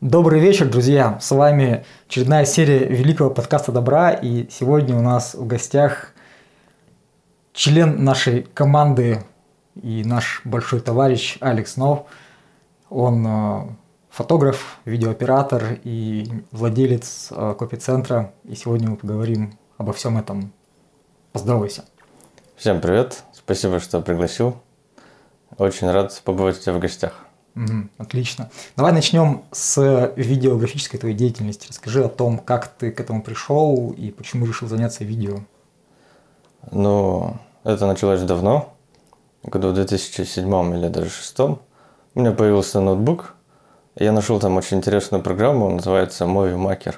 Добрый вечер, друзья! С вами очередная серия великого подкаста добра, и сегодня у нас в гостях член нашей команды и наш большой товарищ Алекс Нов. Он э, фотограф, видеооператор и владелец э, копицентра, и сегодня мы поговорим обо всем этом. Поздоровайся! Всем привет! Спасибо, что пригласил. Очень рад побывать у тебя в гостях. Угу, отлично. Давай начнем с видеографической твоей деятельности. Расскажи о том, как ты к этому пришел и почему решил заняться видео. Ну, это началось давно, году в 2007 или даже 2006. У меня появился ноутбук, я нашел там очень интересную программу, называется Movie Maker.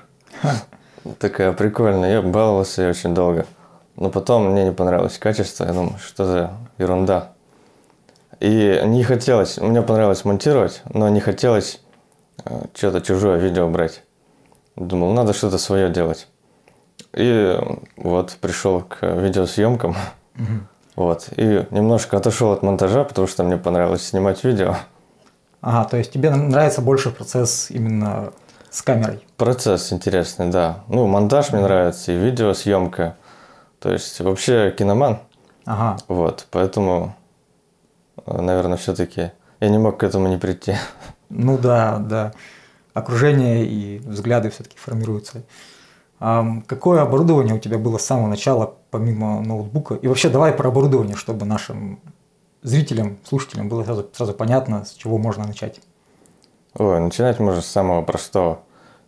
Такая прикольная, я баловался ее очень долго. Но потом мне не понравилось качество, я думаю, что за ерунда. И не хотелось, мне понравилось монтировать, но не хотелось э, что-то чужое видео брать. Думал, надо что-то свое делать. И вот пришел к видеосъемкам. Угу. Вот. И немножко отошел от монтажа, потому что мне понравилось снимать видео. Ага, то есть тебе нравится больше процесс именно с камерой? Процесс интересный, да. Ну, монтаж мне нравится, и видеосъемка. То есть вообще киноман. Ага. Вот, поэтому наверное, все-таки я не мог к этому не прийти. Ну да, да. Окружение и взгляды все-таки формируются. А какое оборудование у тебя было с самого начала, помимо ноутбука? И вообще давай про оборудование, чтобы нашим зрителям, слушателям было сразу, сразу понятно, с чего можно начать. Ой, начинать можно с самого простого.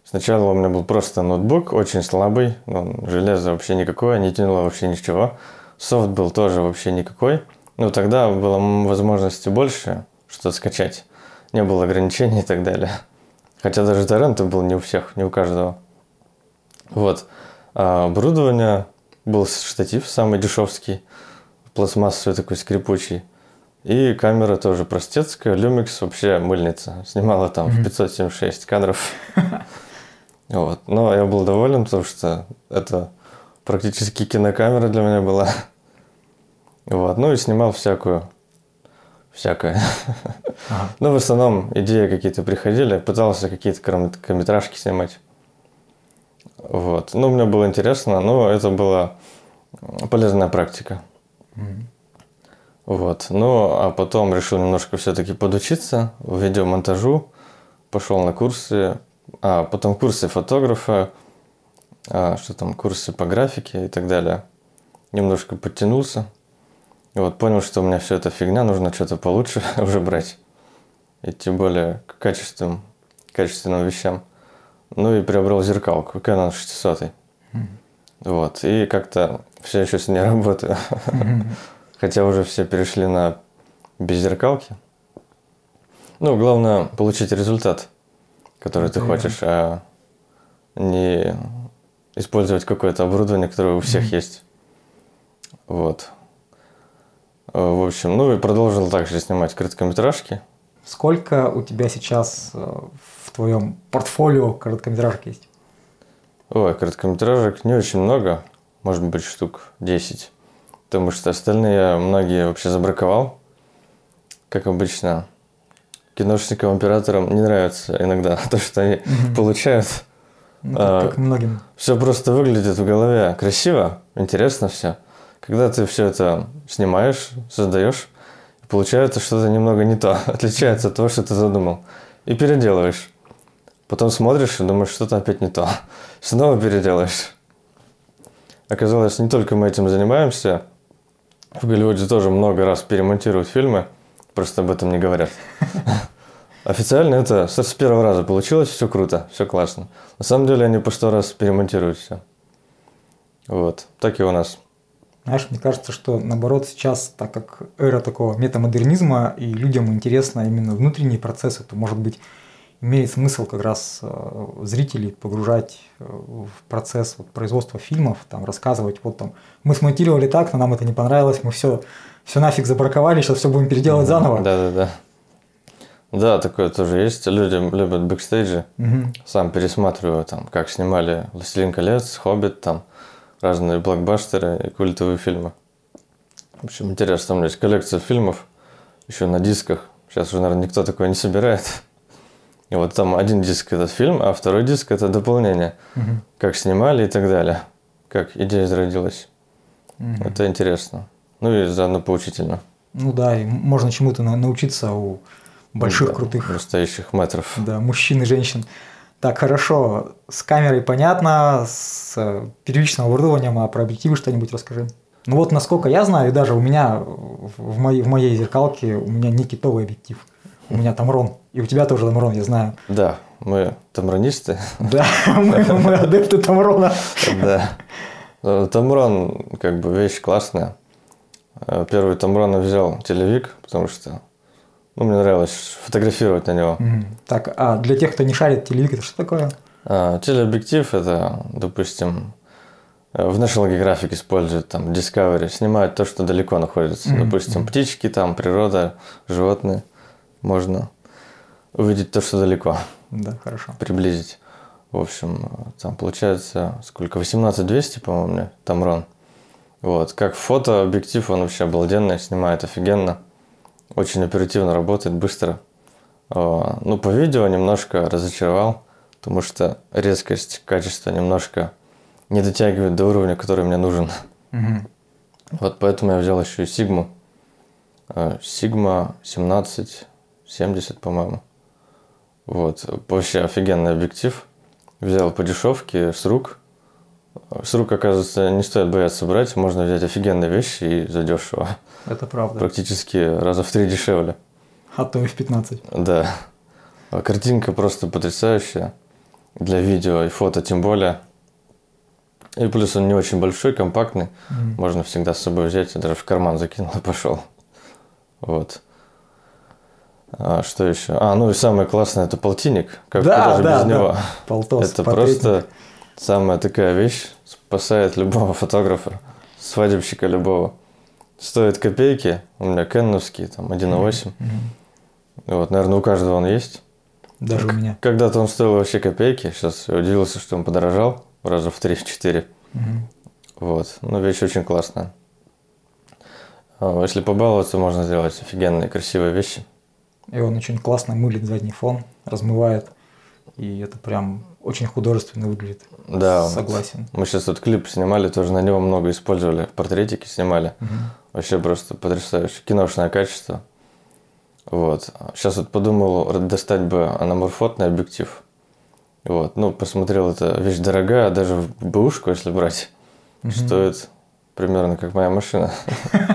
Сначала у меня был просто ноутбук, очень слабый, железо вообще никакое, не тянуло вообще ничего. Софт был тоже вообще никакой – ну, тогда было возможности больше что скачать. Не было ограничений и так далее. Хотя даже торренты был не у всех, не у каждого. Вот. А оборудование был штатив самый дешевский, пластмассовый такой скрипучий. И камера тоже простецкая, Lumix вообще мыльница. Снимала там mm-hmm. 576 кадров. Вот. Но я был доволен, потому что это практически кинокамера для меня была. Вот. Ну и снимал всякую, всякое. Ага. ну, в основном идеи какие-то приходили, пытался какие-то короткометражки снимать. Вот. Ну, мне было интересно, но это была полезная практика. Mm-hmm. Вот. Ну, а потом решил немножко все-таки подучиться в видеомонтажу. Пошел на курсы, а потом курсы фотографа, а, что там, курсы по графике и так далее. Немножко подтянулся. И вот понял, что у меня все это фигня, нужно что-то получше уже брать. И тем более к качественным, качественным вещам. Ну и приобрел зеркалку Canon 600. Mm-hmm. Вот. И как-то все еще с ней работаю. Хотя уже все перешли на без зеркалки. Ну, главное получить результат, который ты хочешь, а не использовать какое-то оборудование, которое у всех есть. Вот. Э, в общем, ну и продолжил также снимать короткометражки. Сколько у тебя сейчас э, в твоем портфолио короткометражек есть? Ой, короткометражек не очень много, может быть штук 10. Потому что остальные я многие вообще забраковал. Как обычно, киношникам, операторам не нравится иногда то, что они угу. получают. Ну, а, как многим. Все просто выглядит в голове красиво, интересно все. Когда ты все это снимаешь, создаешь, получается что-то немного не то, отличается от того, что ты задумал. И переделываешь. Потом смотришь и думаешь, что-то опять не то. Снова переделаешь. Оказалось, не только мы этим занимаемся. В Голливуде тоже много раз перемонтируют фильмы, просто об этом не говорят. Официально это с первого раза получилось, все круто, все классно. На самом деле они по сто раз перемонтируют все. Вот, так и у нас. Знаешь, мне кажется, что наоборот сейчас, так как эра такого метамодернизма, и людям интересно именно внутренние процессы, то, может быть, имеет смысл как раз э, зрителей погружать э, в процесс вот, производства фильмов, там, рассказывать, вот там, мы смонтировали так, но нам это не понравилось, мы все, все нафиг забраковали, сейчас все будем переделывать заново. Да, да, да. Да, такое тоже есть. Люди любят бэкстейджи. Угу. Сам пересматриваю, там, как снимали «Властелин колец», «Хоббит», там, разные блокбастеры и культовые фильмы. В общем, интересно, у меня есть коллекция фильмов, еще на дисках. Сейчас уже, наверное, никто такое не собирает. И вот там один диск этот фильм, а второй диск это дополнение. Мгм. Как снимали и так далее. Как идея зародилась. Мгм. Это интересно. Ну и заодно поучительно. Ну да, и можно чему-то на- научиться у больших Да, крутых Настоящих метров. Да, мужчин и женщин. Так, хорошо. С камерой понятно, с э, первичным оборудованием, а про объективы что-нибудь расскажи. Ну вот, насколько я знаю, и даже у меня в моей, в моей зеркалке у меня не китовый объектив. У меня Тамрон. И у тебя тоже Тамрон, я знаю. Да, мы тамронисты. Да, мы, мы адепты Тамрона. Да. Ну, Тамрон, как бы, вещь классная. Э, Первый Тамрон я взял телевик, потому что ну, мне нравилось фотографировать на него. Мгм. Так, а для тех, кто не шарит, телевик это что такое? А, телеобъектив это, допустим, э, в National Geographic используют, там, Discovery, снимают то, что далеко находится. Мгм, Допустим, птички, там, природа, животные. Можно увидеть то, что далеко, Да, хорошо. приблизить. В общем, э, там получается сколько? 18200, по-моему, у меня Тамрон. Вот. Как фотообъектив, он вообще обалденный, снимает офигенно. Очень оперативно работает, быстро. А, Ну, по видео немножко разочаровал, потому что резкость, качество немножко не дотягивает до уровня, который мне нужен. Мгм. Вот поэтому я взял еще и Сигму. Сигма 1770, по-моему. Вот. Вообще офигенный объектив. Взял по дешевке с рук. С рук, оказывается, не стоит бояться брать. Можно взять офигенные вещи и задешево. Это правда. Практически раза в три дешевле. А то и в 15. Да. Картинка просто потрясающая. Для видео и фото тем более. И плюс он не очень большой, компактный. Мгм. Можно всегда с собой взять. Я даже в карман закинул и пошел. Вот. А что еще? А, ну и самое классное это полтинник. Как Да, куда же да, без да. него? Полтос, это портретник. просто самая такая вещь. Спасает любого фотографа, свадебщика любого. Стоит копейки. У меня кенновский, там 1.8. Мгм. Вот, наверное, у каждого он есть. Даже у меня. Когда-то он стоил вообще копейки. Сейчас я удивился, что он подорожал раза в 3-4. Мгм. Вот. Но вещь очень классная. А, Если побаловаться, можно сделать офигенные, красивые вещи. И он очень классно мылит задний фон, размывает. И это прям очень художественно выглядит. Да, вот. Согласен. Мы сейчас тут клип снимали, тоже на него много использовали. Портретики снимали. Мгм. Вообще просто потрясающе. Киношное качество. Вот. Сейчас вот подумал достать бы анаморфотный объектив. Вот. Ну, посмотрел, это вещь дорогая, даже в бэушку, если брать, Мгм. стоит примерно как моя машина.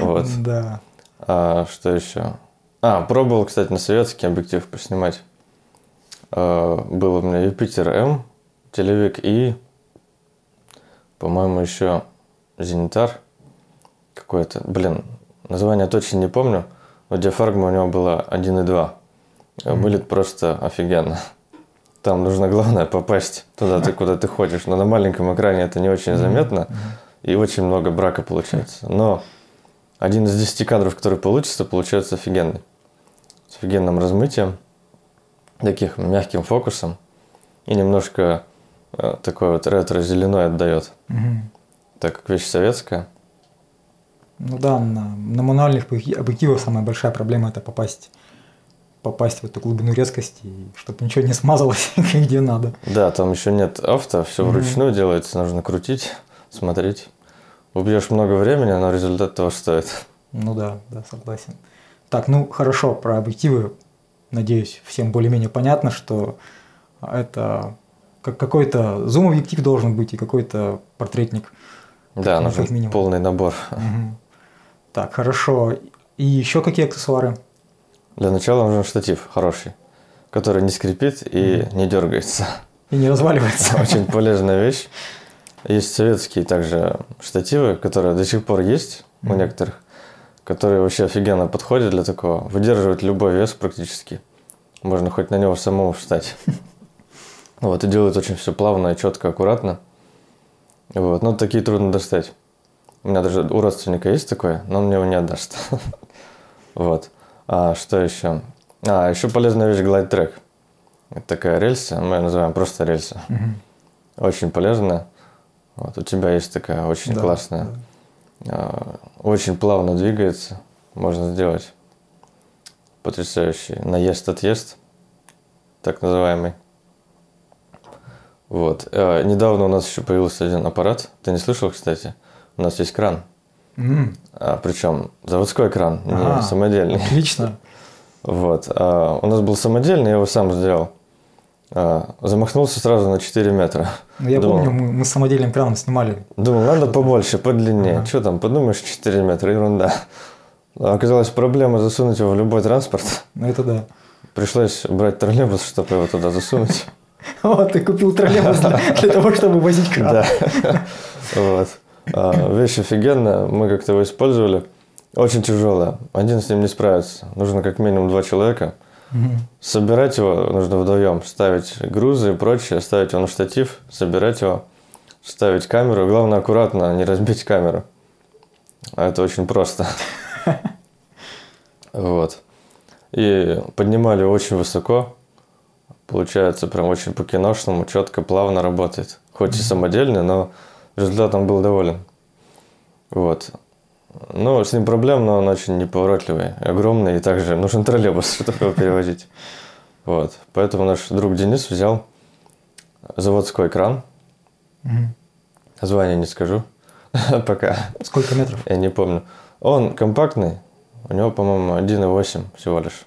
Вот. Да. А что еще? А, пробовал, кстати, на советский объектив поснимать. А, Был у меня Юпитер М, телевик и, по-моему, еще Зенитар какой-то. Блин, название точно не помню, но диафрагма у него была 1.2. Мгм. Вылет просто офигенно. Там нужно, главное, попасть туда, ты, куда ты хочешь. Но на маленьком экране это не очень заметно. И очень много брака получается. Но один из 10 кадров, который получится, получается офигенный. С офигенным размытием, таких мягким фокусом. И немножко э, такой вот ретро-зеленой отдает. Мгм. Так как вещь советская. Ну да, на, на мануальных объек- объективах самая большая проблема это попасть попасть в эту глубину резкости, чтобы ничего не смазалось где надо. Да, там еще нет авто, все вручную делается, нужно крутить, смотреть. Убьешь много времени, но результат того стоит. Ну да, да, согласен. Так, ну хорошо, про объективы, надеюсь, всем более-менее понятно, что это как какой-то зум-объектив должен быть и какой-то портретник. Да, Ну, нужен минимум. полный набор. Мгм. Так, хорошо. И еще какие аксессуары? Для начала нужен штатив хороший, который не скрипит и не дергается. И не разваливается. Очень полезная вещь. Есть советские также штативы, которые до сих пор есть у некоторых, которые вообще офигенно подходят для такого. Выдерживают любой вес практически. Можно хоть на него самому встать. Вот, и делают очень все плавно, четко, аккуратно. Вот, но такие трудно достать. У меня даже у родственника есть такое, но он мне его не отдаст. Вот. А что еще? А, еще полезная вещь Glide Track. Это такая рельса, мы ее называем просто рельса. Очень полезная. Вот, у тебя есть такая очень классная. А, Очень плавно двигается. Можно сделать потрясающий наезд-отъезд. так называемый. Вот. Э, недавно у нас еще появился один аппарат. Ты не слышал, кстати? У нас есть кран. М, А, причем заводской кран, Ага. не самодельный. Отлично. Вот. А, у нас был самодельный, я его сам сделал. А, замахнулся сразу на 4 метра. Ну, я Думал. помню, мы, мы с самодельным краном снимали. Думал, надо побольше, подлиннее. Ага. Что там, подумаешь, 4 метра, ерунда. А Оказалась проблема засунуть его в любой транспорт. Ну, это да. Пришлось брать троллейбус, чтобы его туда засунуть. Вот, ты купил троллейбус для, для того, чтобы возить кран. Да. Вот. А, Вещь офигенная, мы как-то его использовали. Очень тяжелая. Один с ним не справится. Нужно как минимум два человека. Мгм. Собирать его нужно вдвоем, ставить грузы и прочее, ставить его на штатив, собирать его, ставить камеру. Главное аккуратно не разбить камеру. А это очень просто. Вот. И поднимали очень высоко. Получается, прям очень по-киношному, четко, плавно работает. Хоть и самодельный, но результатом был доволен. Вот. Ну, с ним проблем, но он очень неповоротливый, огромный, и также нужен троллейбус, чтобы его перевозить. Вот. Поэтому наш друг Денис взял заводской кран. Мгм. Название не скажу пока, Сколько метров? я не помню. Он компактный, у него, по-моему, 1,8 всего лишь.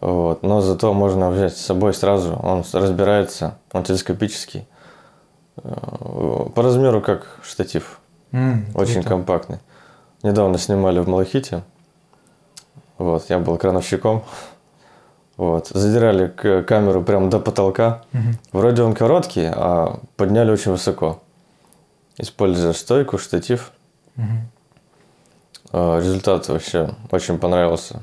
Вот. Но зато можно взять с собой сразу, он разбирается, он телескопический. Э, По размеру как штатив. М, Очень круто. компактный. Недавно снимали в Малахите. Вот, я был крановщиком. Вот, задирали камеру прямо до потолка. Мгм. Вроде он короткий, а подняли очень высоко. Используя стойку, штатив. Э, Результат вообще очень понравился.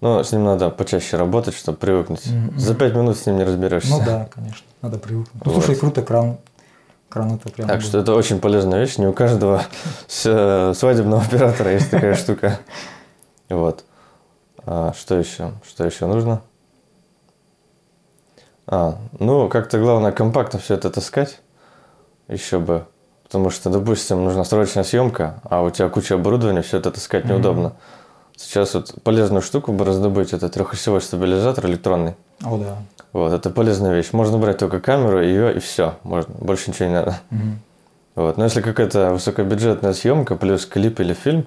Но с ним надо почаще работать, чтобы привыкнуть. Мгм. За пять минут с ним не разберешься. Ну да, конечно, надо привыкнуть. Ну, Вот. слушай, круто, кран. Кран это прям... Так что это очень полезная вещь. Не у каждого э, свадебного оператора есть такая штука. Вот. А, что еще? Что еще нужно? А, ну, как-то главное компактно все это таскать. Еще бы. Потому что, допустим, нужна срочная съемка, а у тебя куча оборудования, все это таскать Мгм. неудобно. Сейчас вот полезную штуку бы раздобыть, это трехосевой стабилизатор электронный. О, да. Вот, это полезная вещь. Можно брать только камеру, ее и все. Можно, больше ничего не надо. Мгм. Вот. Но если какая-то высокобюджетная съемка плюс клип или фильм,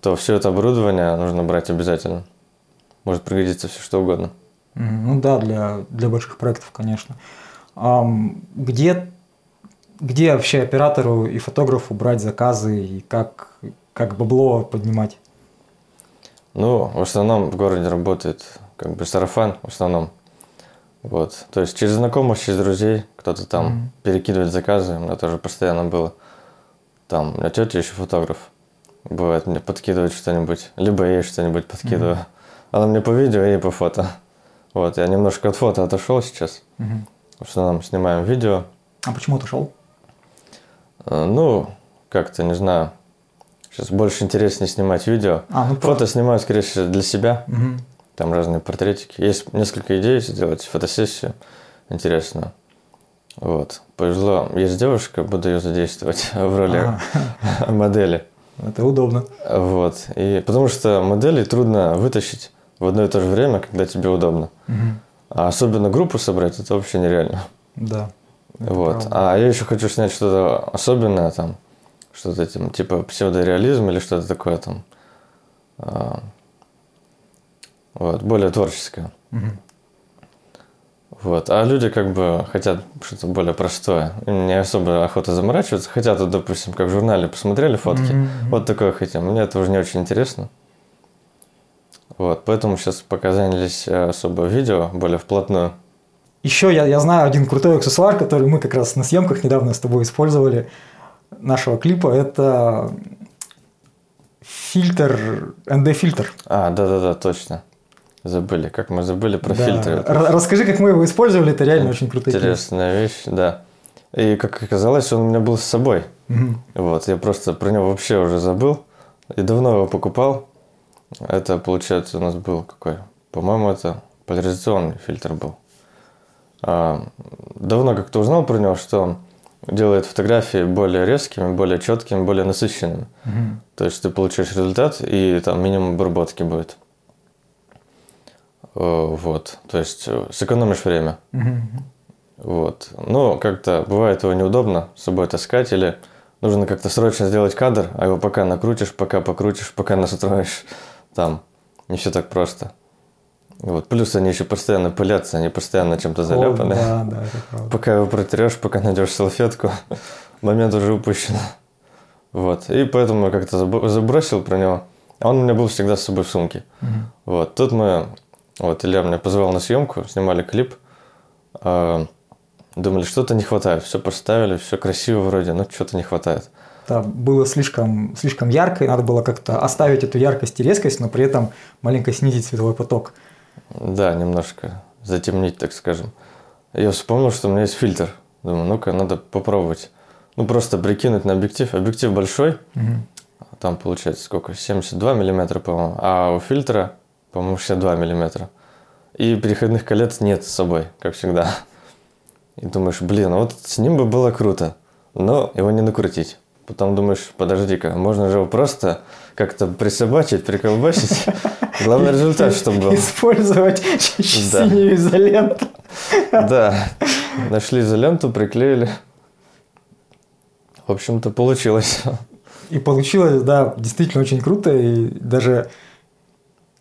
то все это оборудование нужно брать обязательно. Может пригодиться все что угодно. Ну да, для, для больших проектов, конечно. Ам, где, где вообще оператору и фотографу брать заказы и как, как бабло поднимать? Ну, в основном в городе работает как бы сарафан в основном. Вот. То есть через знакомых, через друзей кто-то там Мгм. перекидывает заказы. У меня тоже постоянно было. Там, у меня тетя еще фотограф. Бывает, мне подкидывает что-нибудь. Либо я ей что-нибудь подкидываю. Она мне по видео, я ей по фото. Вот, я немножко от фото отошел сейчас. Мгм. В основном снимаем видео. А почему ты шел? Э, Ну, как-то, не знаю. Сейчас больше интереснее снимать видео. А, ну Фото снимаю, скорее всего, для себя. Мгм. Там разные портретики. Есть несколько идей сделать фотосессию интересную. Вот. Повезло. Есть девушка, буду ее задействовать в роли Ага. модели. Это удобно. Вот. И потому что модели трудно вытащить в одно и то же время, когда тебе удобно. Мгм. А особенно группу собрать, это вообще нереально. Да. Вот. правда. А я еще хочу снять что-то особенное там, что-то этим, типа псевдореализм или что-то такое там. Вот, более творческое. Мгм. Вот. А люди как бы хотят что-то более простое. Им не особо охота заморачиваться. Хотят, вот, допустим, как в журнале посмотрели фотки. Мгм. Вот такое хотим. Мне это уже не очень интересно. Вот, поэтому сейчас пока занялись э, особо видео, более вплотную. Еще я, я знаю один крутой аксессуар, который мы как раз на съемках недавно с тобой использовали нашего клипа. Это фильтр, ND-фильтр. А, да-да-да, точно. Забыли. Как мы забыли про Да. фильтры. Расскажи, как мы его использовали, это реально очень круто. Интересная вещь, да. И как оказалось, он у меня был с собой. Мгм. Вот, я просто про него вообще уже забыл. И давно его покупал. Это, получается, у нас был какой? По-моему, это поляризационный фильтр был. А, давно как-то узнал про него, что он делает фотографии более резкими, более четкими, более насыщенными. Мгм. То есть ты получаешь результат, и там минимум обработки будет. Э, Вот. То есть э, сэкономишь время. Вот. Ну, как-то бывает его неудобно с собой таскать, или нужно как-то срочно сделать кадр, а его пока накрутишь, пока покрутишь, пока настроишь. Там не все так просто. Вот. Плюс они еще постоянно пылятся, они постоянно чем-то заляпаны. О, Да, да, это правда. Пока его протрешь, пока найдешь салфетку, момент уже упущен. Вот. И поэтому я как-то заб- забросил про него. А он у меня был всегда с собой в сумке. Мгм. Вот. Тут мы... Вот, Илья меня позвал на съемку, снимали клип. А, Думали, что-то не хватает. Все поставили, все красиво вроде, но что-то не хватает. Да, было слишком, слишком ярко, и надо было как-то оставить эту яркость и резкость, но при этом маленько снизить световой поток. Да, немножко затемнить, так скажем. Я вспомнил, что у меня есть фильтр. Думаю, ну-ка, надо попробовать. Ну, просто прикинуть на объектив. Объектив большой, Мгм. там получается сколько? 72 миллиметра, по-моему. А у фильтра, по-моему, 62 миллиметра. И переходных колец нет с собой, как всегда. И думаешь, блин, вот с ним бы было круто, но его не накрутить. Потом думаешь, подожди-ка, можно же его просто как-то присобачить, приколбасить. Главный результат, чтобы был. Использовать Да. синюю изоленту. Да, нашли изоленту, приклеили. В общем-то, получилось. И получилось, да, действительно очень круто. И даже,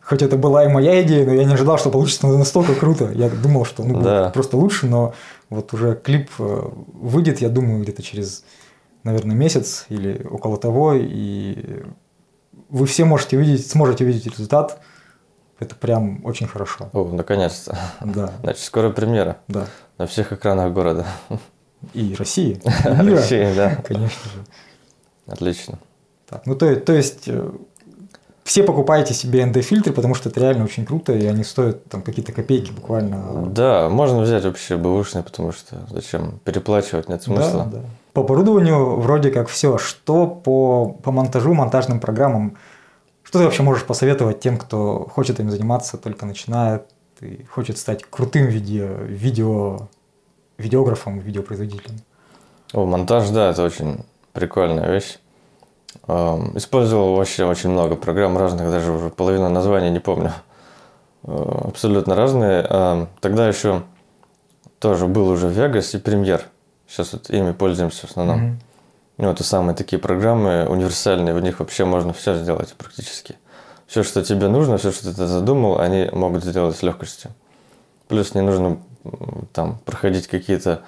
хоть это была и моя идея, но я не ожидал, что получится настолько круто. Я думал, что ну, будет Да. просто лучше, но вот уже клип э, выйдет, я думаю, где-то через, наверное, месяц или около того. И вы все можете увидеть, сможете увидеть результат. Это прям очень хорошо. О, наконец-то. Да, Значит, скоро премьера да. на всех экранах города. И России, и мира, России, да. конечно же. Отлично. Так, ну то, то есть э, все покупаете себе ND-фильтры, потому что это реально очень круто, и они стоят там какие-то копейки буквально. Да, можно взять вообще бэушный, потому что зачем переплачивать, нет смысла. Да, да. По оборудованию вроде как все. Что по, по монтажу, монтажным программам? Что ты вообще можешь посоветовать тем, кто хочет этим заниматься, только начинает и хочет стать крутым видео, видео видеографом, видеопроизводителем? О, монтаж, да, это очень прикольная вещь. Использовал вообще очень много программ разных, даже уже половину названий не помню. Э, Абсолютно разные. Тогда еще тоже был уже Vegas и Premiere. Сейчас вот ими пользуемся в основном. Мгм. Ну, это самые такие программы универсальные, в них вообще можно все сделать практически. Все, что тебе нужно, все, что ты задумал, они могут сделать с легкостью. Плюс не нужно там проходить какие-то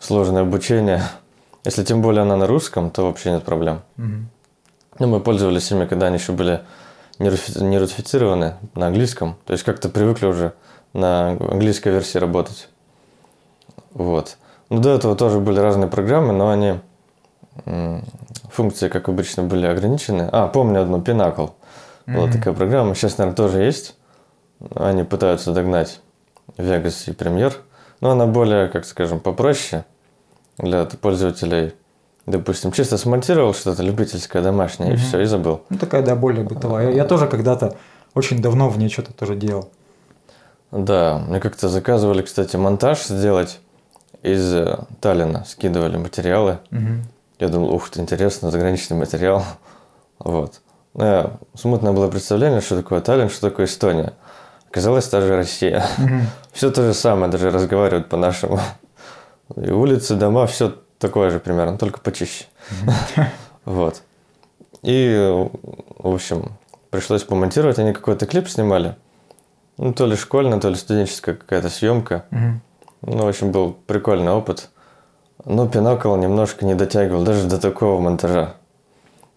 сложные обучения. Если тем более она на русском, то вообще нет проблем. Мгм. Ну, мы пользовались ими, когда они еще были не русифицированы на английском. То есть как-то привыкли уже на английской версии работать. Вот. Ну, до этого тоже были разные программы, но они функции, как обычно, были ограничены. А, помню одну, Pinnacle. Была Мгм. такая программа. Сейчас, наверное, тоже есть. Они пытаются догнать Vegas и Premiere. Но она более, как скажем, попроще для пользователей. Допустим, чисто смонтировал что-то любительское, домашнее, и Мгм. все, и забыл. Ну, такая, да, более бытовая. Я, тоже когда-то очень давно в ней что-то тоже делал. Да, мне как-то заказывали, кстати, монтаж сделать из э, Таллина. Скидывали материалы. Мгм. Я думал, ух ты, интересно, заграничный материал. Вот. Ну, я- смутное было представление, что такое Таллин, что такое Эстония. Оказалось, та же Россия. Мгм. Все то же самое, даже разговаривают по-нашему. И улицы, дома, все такое же примерно, только почище. Вот. И, в общем, пришлось помонтировать. Они какой-то клип снимали. Ну, то ли школьная, то ли студенческая какая-то съемка. Ну, в общем, был прикольный опыт. Но Пинокл немножко не дотягивал даже до такого монтажа.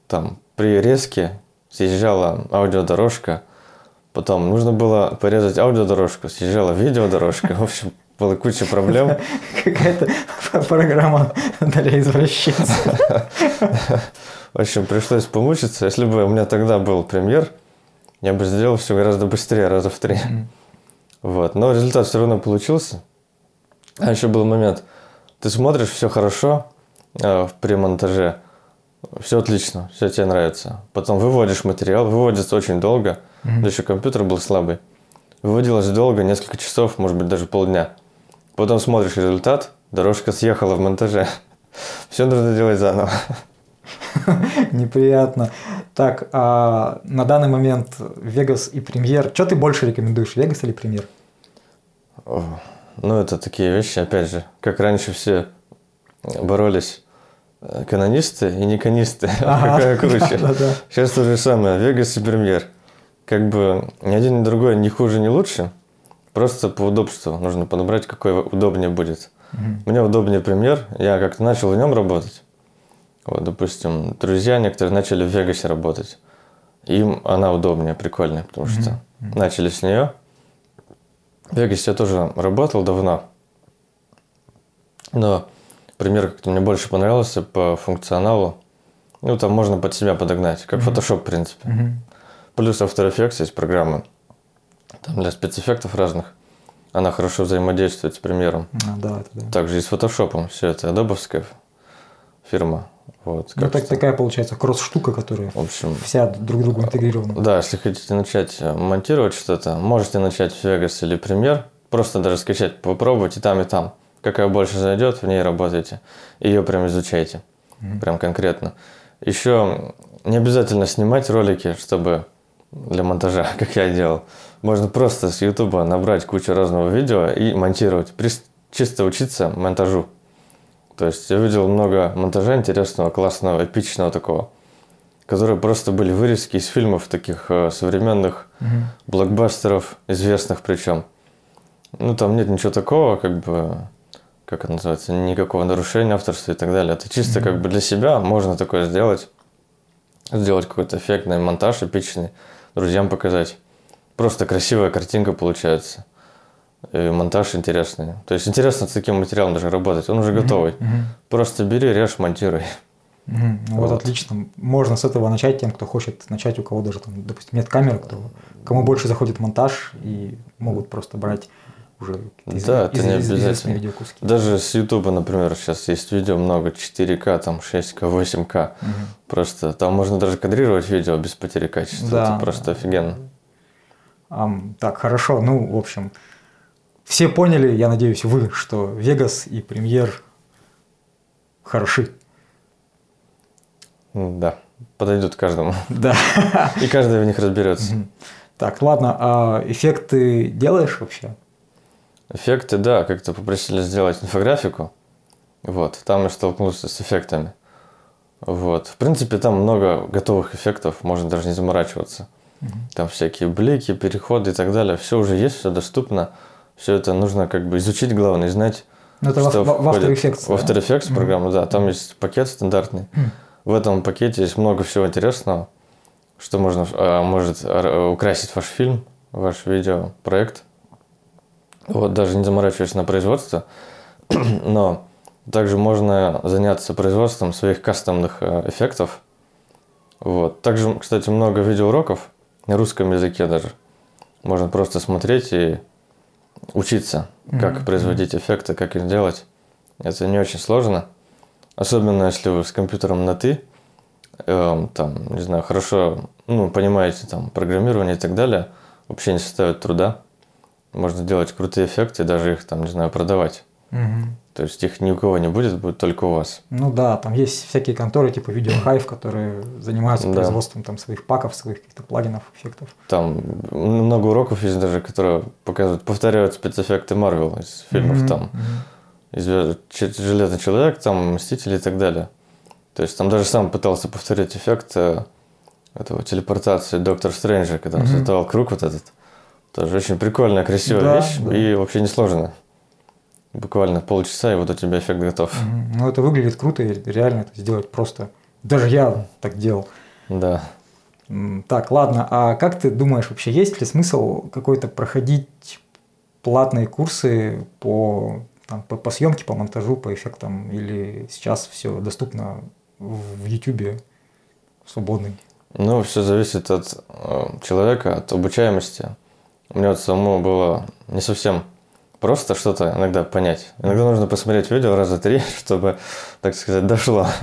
Там при резке съезжала аудиодорожка, потом нужно было порезать аудиодорожку, съезжала видеодорожка. В общем, была куча проблем. Какая-то программа для извращенцев. В общем, пришлось помучиться. Если бы у меня тогда был премьер, я бы сделал все гораздо быстрее, раза в три. Вот. Но результат все равно получился. А еще был момент. Ты смотришь, все хорошо э, при монтаже, все отлично, все тебе нравится. Потом выводишь материал, выводится очень долго. Мгм. Да еще компьютер был слабый. Выводилось долго, несколько часов, может быть, даже полдня. Потом смотришь результат, дорожка съехала в монтаже. Все нужно делать заново. Неприятно. Так, а на данный момент Вегас и Премьер. Что ты больше рекомендуешь, Вегас или Премьер? Ну, это такие вещи, опять же, как раньше все боролись э, канонисты и не канисты, ага. какая круче. Да, да. Сейчас то же самое, Вегас и Премьер. Как бы ни один, ни другой не хуже, не лучше. Просто по удобству нужно подобрать, какой удобнее будет. Угу. Мне удобнее Премьер. Я как-то начал в нем работать. Вот, допустим, друзья некоторые начали в Вегасе работать. Им она удобнее, прикольнее, потому mm-hmm. что mm-hmm. начали с нее. В Вегасе я тоже работал давно. Но пример как-то мне больше понравился по функционалу. Ну, там можно под себя подогнать, как. Photoshop, в принципе. Плюс After Effects есть программа. Там для спецэффектов разных. Она хорошо взаимодействует с примером. А, да, это да. Также и с фотошопом. Все это адобовская фирма. Вот, ну, так, такая получается кросс-штука, которая в общем, вся друг другу интегрирована. Да, если хотите начать э, монтировать что-то, можете начать в Vegas или Premiere, просто даже скачать, попробовать и там, и там. Какая больше зайдет, в ней работайте. Ее прям изучайте. Mm-hmm. Прям конкретно. Еще не обязательно снимать ролики, чтобы для монтажа, как я делал. Можно просто с Ютуба набрать кучу разного видео и монтировать. Чисто учиться монтажу. То есть я видел много монтажа интересного, классного, эпичного такого, которые просто были вырезки из фильмов таких э, современных, угу. блокбастеров, известных причем. Ну, там нет ничего такого, как бы, как это называется, никакого нарушения авторства и так далее. Это чисто угу. как бы для себя можно такое сделать, сделать какой-то эффектный монтаж эпичный, друзьям показать. Просто красивая картинка получается и монтаж интересный. То есть интересно с таким материалом даже работать. Он уже mm-hmm. готовый. Mm-hmm. Просто бери, режь, монтируй. Mm-hmm. Вот. вот отлично. Можно с этого начать тем, кто хочет начать, у кого даже там, допустим, нет камеры, кто, кому больше заходит монтаж и могут просто брать уже из, да, из, это не из, обязательно. видеокуски. Даже с Ютуба, например, сейчас есть видео много 4К, там 6К, 8К. Угу. Просто там можно даже кадрировать видео без потери качества. Да, это просто да. офигенно. Um, так, хорошо. Ну, в общем, все поняли, я надеюсь, вы, что Вегас и Премьер хороши. Да, подойдут каждому. Да. И каждый в них разберется. Так, ладно, а эффекты делаешь вообще? Эффекты, да, как-то попросили сделать инфографику. Вот, там я столкнулся с эффектами. Вот. В принципе, там много готовых эффектов, можно даже не заморачиваться. Угу. Там всякие блики, переходы и так далее. Все уже есть, все доступно все это нужно как бы изучить, главное, знать. Ну, это что в, в After Effects. В After Effects да? программа, да. Там есть пакет стандартный. Mm-hmm. В этом пакете есть много всего интересного, что можно, а, может украсить ваш фильм, ваш видеопроект. Вот, даже не заморачиваясь на производство. Но также можно заняться производством своих кастомных э, эффектов. Вот. Также, кстати, много видеоуроков на русском языке даже. Можно просто смотреть и учиться, как mm-hmm. производить эффекты, как их делать. Это не очень сложно. Особенно если вы с компьютером на ты, э, там, не знаю, хорошо ну, понимаете там программирование и так далее, вообще не составит труда. Можно делать крутые эффекты, даже их там, не знаю, продавать. Угу. То есть их ни у кого не будет, будет только у вас. Ну да, там есть всякие конторы типа Video которые занимаются да. производством там своих паков, своих каких-то плагинов, эффектов. Там много уроков есть даже, которые показывают, повторяют спецэффекты Marvel из фильмов mm-hmm. там. Mm-hmm. Из Железный человек, там Мстители и так далее. То есть там даже сам пытался повторять эффект э, этого телепортации Доктор Стрэнджа, когда он mm-hmm. создавал круг вот этот. Тоже очень прикольная, красивая да, вещь да. и вообще несложная буквально полчаса, и вот у тебя эффект готов. Ну, это выглядит круто, и реально это сделать просто. Даже я так делал. Да. Так, ладно, а как ты думаешь, вообще есть ли смысл какой-то проходить платные курсы по, там, по, по съемке, по монтажу, по эффектам, или сейчас все доступно в YouTube свободный? Ну, все зависит от э, человека, от обучаемости. У меня вот самому было не совсем просто что-то иногда понять. Иногда нужно посмотреть видео раза три, чтобы, так сказать, дошло.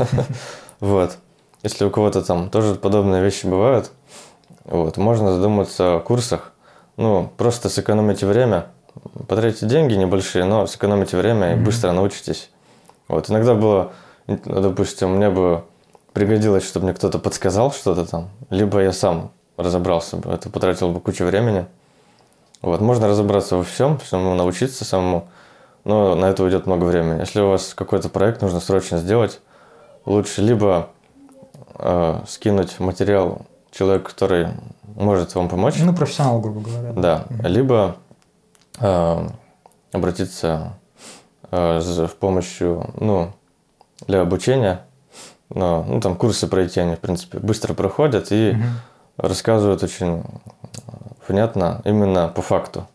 Вот. Если у кого-то там тоже подобные вещи бывают, вот, можно задуматься о курсах. Ну, просто сэкономите время, потратите деньги небольшие, но сэкономите время и быстро научитесь. Вот. Иногда было, допустим, мне бы пригодилось, чтобы мне кто-то подсказал что-то там, либо я сам разобрался бы, это потратил бы кучу времени. Вот, можно разобраться во всем, самому научиться самому, но на это уйдет много времени. Если у вас какой-то проект нужно срочно сделать, лучше либо э, скинуть материал человеку, который может вам помочь. Ну, профессионал, грубо говоря. Да, угу. либо э, обратиться э, в помощью, ну, для обучения, но, ну, там курсы пройти, они, в принципе, быстро проходят и угу. рассказывают очень внятно именно по факту.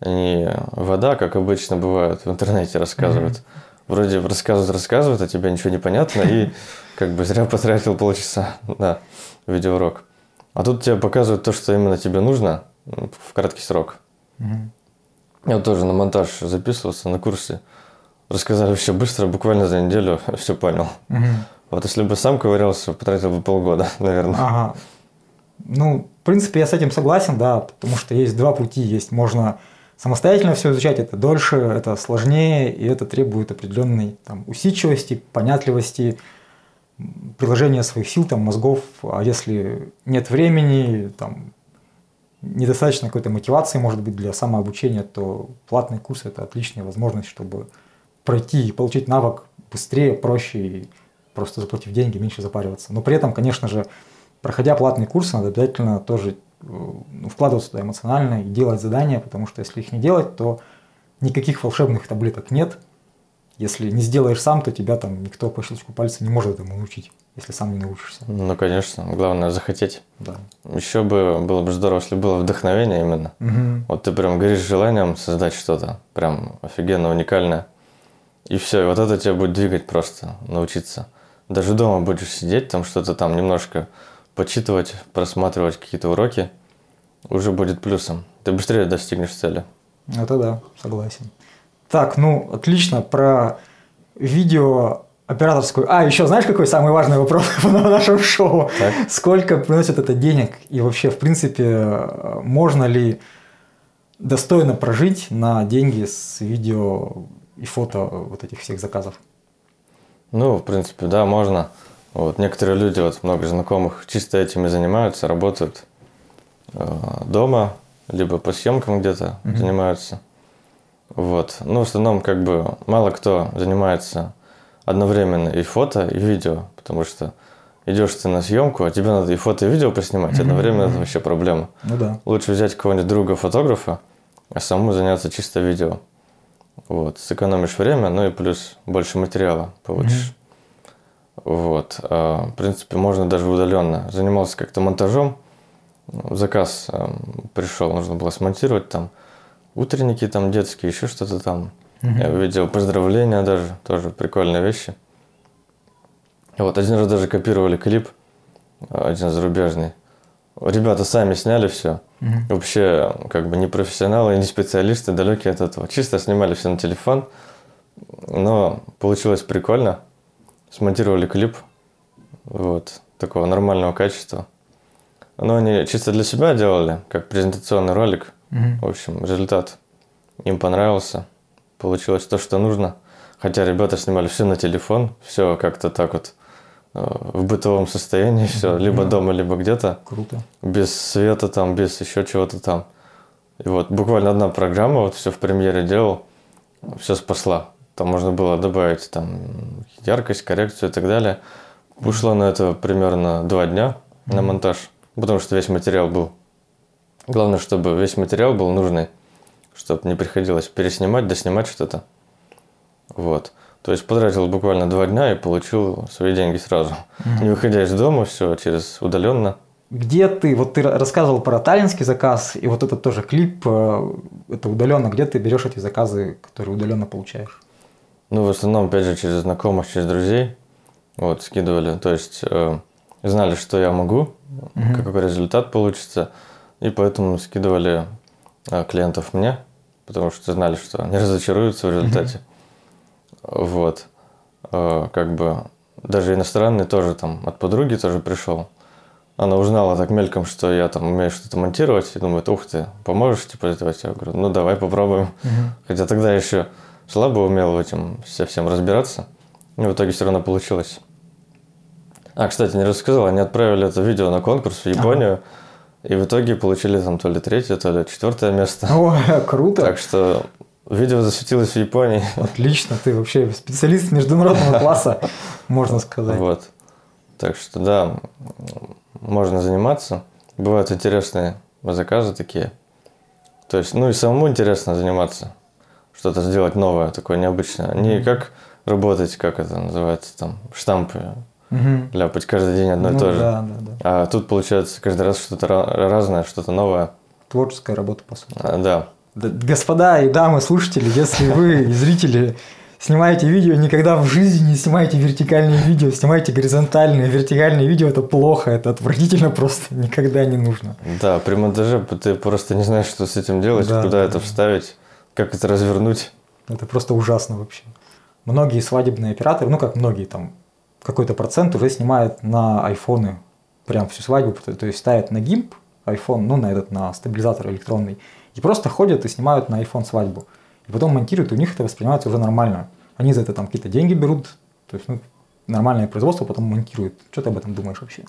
Не вода, как обычно бывает в интернете, рассказывают. Вроде рассказывают, рассказывают, а тебе ничего не понятно, и как бы зря потратил полчаса на видеоурок. А тут тебе показывают то, что именно тебе нужно в краткий срок. Я вот тоже на монтаж записывался на курсе. Рассказали все быстро, буквально за неделю все понял. Вот если бы сам ковырялся, потратил бы полгода, наверное. Ага. Ну, в принципе, я с этим согласен, да, потому что есть два пути. Есть можно самостоятельно все изучать, это дольше, это сложнее, и это требует определенной там, усидчивости, понятливости, приложения своих сил, там, мозгов. А если нет времени, там, недостаточно какой-то мотивации, может быть, для самообучения, то платный курс – это отличная возможность, чтобы пройти и получить навык быстрее, проще и просто заплатив деньги, меньше запариваться. Но при этом, конечно же, проходя платный курс, надо обязательно тоже э, вкладываться туда эмоционально и делать задания, потому что если их не делать, то никаких волшебных таблеток нет. Если не сделаешь сам, то тебя там никто по щелчку пальца не может этому научить, если сам не научишься. Ну, конечно. Главное захотеть. Да. Еще бы было бы здорово, если было вдохновение именно. Угу. Вот ты прям горишь желанием создать что-то прям офигенно уникальное. И все, и вот это тебя будет двигать просто, научиться. Даже дома будешь сидеть, там что-то там немножко почитывать, просматривать какие-то уроки уже будет плюсом. Ты быстрее достигнешь цели. Это да, согласен. Так, ну, отлично. Про видео операторскую. А, еще знаешь, какой самый важный вопрос на нашем шоу? Так. Сколько приносит это денег? И вообще, в принципе, можно ли достойно прожить на деньги с видео и фото вот этих всех заказов? Ну, в принципе, да, можно. Вот, некоторые люди, вот много знакомых, чисто этим и занимаются, работают э, дома, либо по съемкам где-то mm-hmm. занимаются. Вот. Ну, в основном, как бы, мало кто занимается одновременно и фото, и видео, потому что идешь ты на съемку, а тебе надо и фото, и видео поснимать, mm-hmm. одновременно это вообще проблема. Ну да. Лучше взять кого-нибудь друга фотографа, а самому заняться чисто видео. Вот, сэкономишь время, ну и плюс больше материала получишь. Вот. А, в принципе, можно даже удаленно. Занимался как-то монтажом. Заказ эм, пришел, нужно было смонтировать там утренники там детские, еще что-то там. Угу. Я увидел поздравления даже, тоже прикольные вещи. Вот, один раз даже копировали клип, один зарубежный. Ребята сами сняли все. Угу. Вообще, как бы не профессионалы, не специалисты, далекие от этого. Чисто снимали все на телефон. Но получилось прикольно смонтировали клип вот, такого нормального качества. Но они чисто для себя делали, как презентационный ролик. Угу. В общем, результат им понравился. Получилось то, что нужно. Хотя ребята снимали все на телефон, все как-то так вот э, в бытовом состоянии, все, либо дома, либо где-то. Круто. Без света там, без еще чего-то там. И вот буквально одна программа, вот все в премьере делал, все спасла. Там можно было добавить там яркость, коррекцию и так далее. Ушло на это примерно два дня на монтаж, потому что весь материал был. Главное, чтобы весь материал был нужный, чтобы не приходилось переснимать, доснимать что-то. Вот. То есть потратил буквально два дня и получил свои деньги сразу. Mm-hmm. Не выходя из дома, все через удаленно. Где ты, вот ты рассказывал про таллинский заказ, и вот этот тоже клип, э, это удаленно, где ты берешь эти заказы, которые удаленно получаешь? Ну, в основном, опять же, через знакомых, через друзей. Вот, скидывали. То есть, э, знали, что я могу, угу. какой результат получится. И поэтому скидывали э, клиентов мне, потому что знали, что они разочаруются в результате. Угу. Вот. Э, как бы даже иностранный тоже там от подруги тоже пришел. Она узнала так мельком, что я там умею что-то монтировать, и думает, ух ты, поможешь типа сделать? Я говорю, ну давай попробуем. Угу. Хотя тогда еще слабо умел в этом совсем разбираться. И в итоге все равно получилось. А, кстати, не рассказал, они отправили это видео на конкурс в Японию, и в итоге получили там то ли третье, то ли четвертое место. О, круто. Так что видео засветилось в Японии. Отлично, ты вообще специалист международного класса, можно сказать. Вот. Так что да, можно заниматься. Бывают интересные заказы такие. То есть, ну и самому интересно заниматься, что-то сделать новое, такое необычное. Не как работать, как это называется, там, штампы, Мгм. ляпать каждый день одно и Ну то же. Да, да, да. А тут получается каждый раз что-то ра- разное, что-то новое. Творческая работа, по сути. А, да. Да, Господа и дамы слушатели, если вы, и зрители, снимаете видео, никогда в жизни не снимайте вертикальные видео, снимайте горизонтальные. Вертикальные видео это плохо, это отвратительно просто, никогда не нужно. Да, при монтаже ты просто не знаешь, что с этим делать, Да, куда да, это да. вставить, как это развернуть. Это просто ужасно вообще. Многие свадебные операторы, ну как многие там, какой-то процент уже снимают на айфоны прям всю свадьбу, то есть ставят на гимп iPhone, ну на этот, на стабилизатор электронный, и просто ходят и снимают на iPhone свадьбу. И потом монтируют, и у них это воспринимается уже нормально. Они за это там какие-то деньги берут, то есть ну, нормальное производство потом монтируют. Что ты об этом думаешь вообще?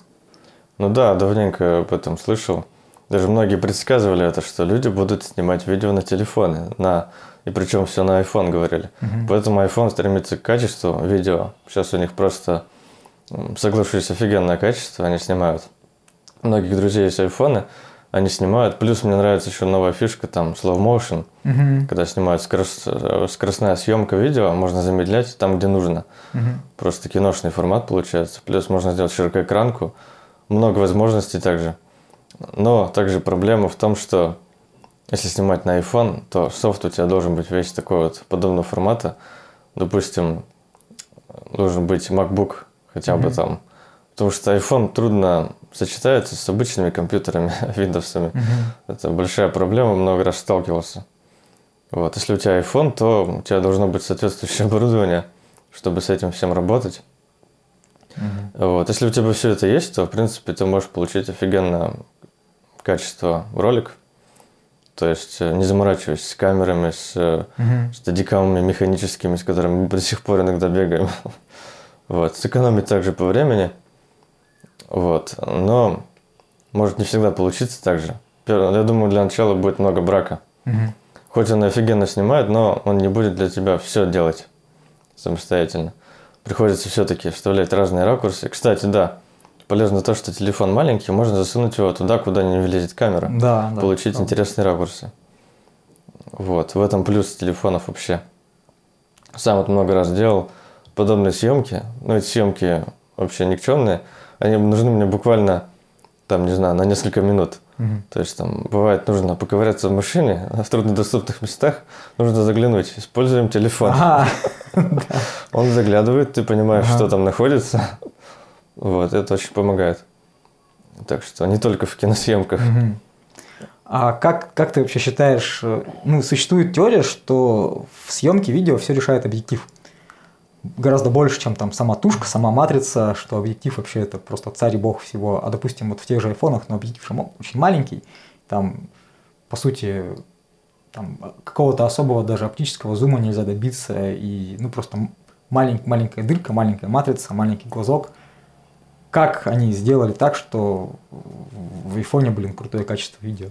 Ну да, давненько об этом слышал. Даже многие предсказывали это, что люди будут снимать видео на телефоны, на и причем все на iPhone говорили. Поэтому iPhone стремится к качеству видео. Сейчас у них просто, соглашусь, офигенное качество они снимают. У многих друзей есть айфоны, они снимают. Плюс мне нравится еще новая фишка, там, slow motion. Когда снимают скорос- э, скоростная съемка видео, можно замедлять там, где нужно. Просто киношный формат получается. Плюс можно сделать широкоэкранку. Много возможностей также. Но также проблема в том, что если снимать на iPhone, то софт у тебя должен быть весь такой вот подобного формата. Допустим, должен быть MacBook хотя бы Мгм. там. Потому что iPhone трудно сочетается с обычными компьютерами, Windows. Это большая проблема, много раз сталкивался. Вот. Если у тебя iPhone, то у тебя должно быть соответствующее оборудование, чтобы с этим всем работать. Вот. Если у тебя все это есть, то, в принципе, ты можешь получить офигенное качество ролик. То есть, э, не заморачиваясь с камерами, с э, стадикамами механическими, с которыми мы до сих пор иногда бегаем. Вот. Сэкономить также по времени. Вот. Но может не всегда получиться так же. Я думаю, для начала будет много брака. Хоть он офигенно снимает, но он не будет для тебя все делать самостоятельно. Приходится все-таки вставлять разные ракурсы. Кстати, да, полезно то, что телефон маленький, можно засунуть его туда, куда не влезет камера, Да, да. получить правда. интересные ракурсы. Вот, в этом плюс телефонов вообще. Сам вот много раз делал подобные съемки, но эти съемки вообще никчемные, они нужны мне буквально, там, не знаю, на несколько минут. Мгм. То есть там бывает нужно поковыряться в машине, в труднодоступных местах нужно заглянуть. Используем телефон. Он заглядывает, ты понимаешь, что там находится. Вот, это очень помогает. Так что не только в киносъемках. Мгм. А как, как ты вообще считаешь, э, ну, существует теория, что в съемке видео все решает объектив? Гораздо больше, чем там сама тушка, сама матрица, что объектив вообще это просто царь и бог всего. А допустим, вот в тех же айфонах, но объектив же очень маленький, там, по сути, там, какого-то особого даже оптического зума нельзя добиться, и, ну, просто малень- маленькая дырка, маленькая матрица, маленький глазок. Как они сделали так, что в айфоне, блин, крутое качество видео?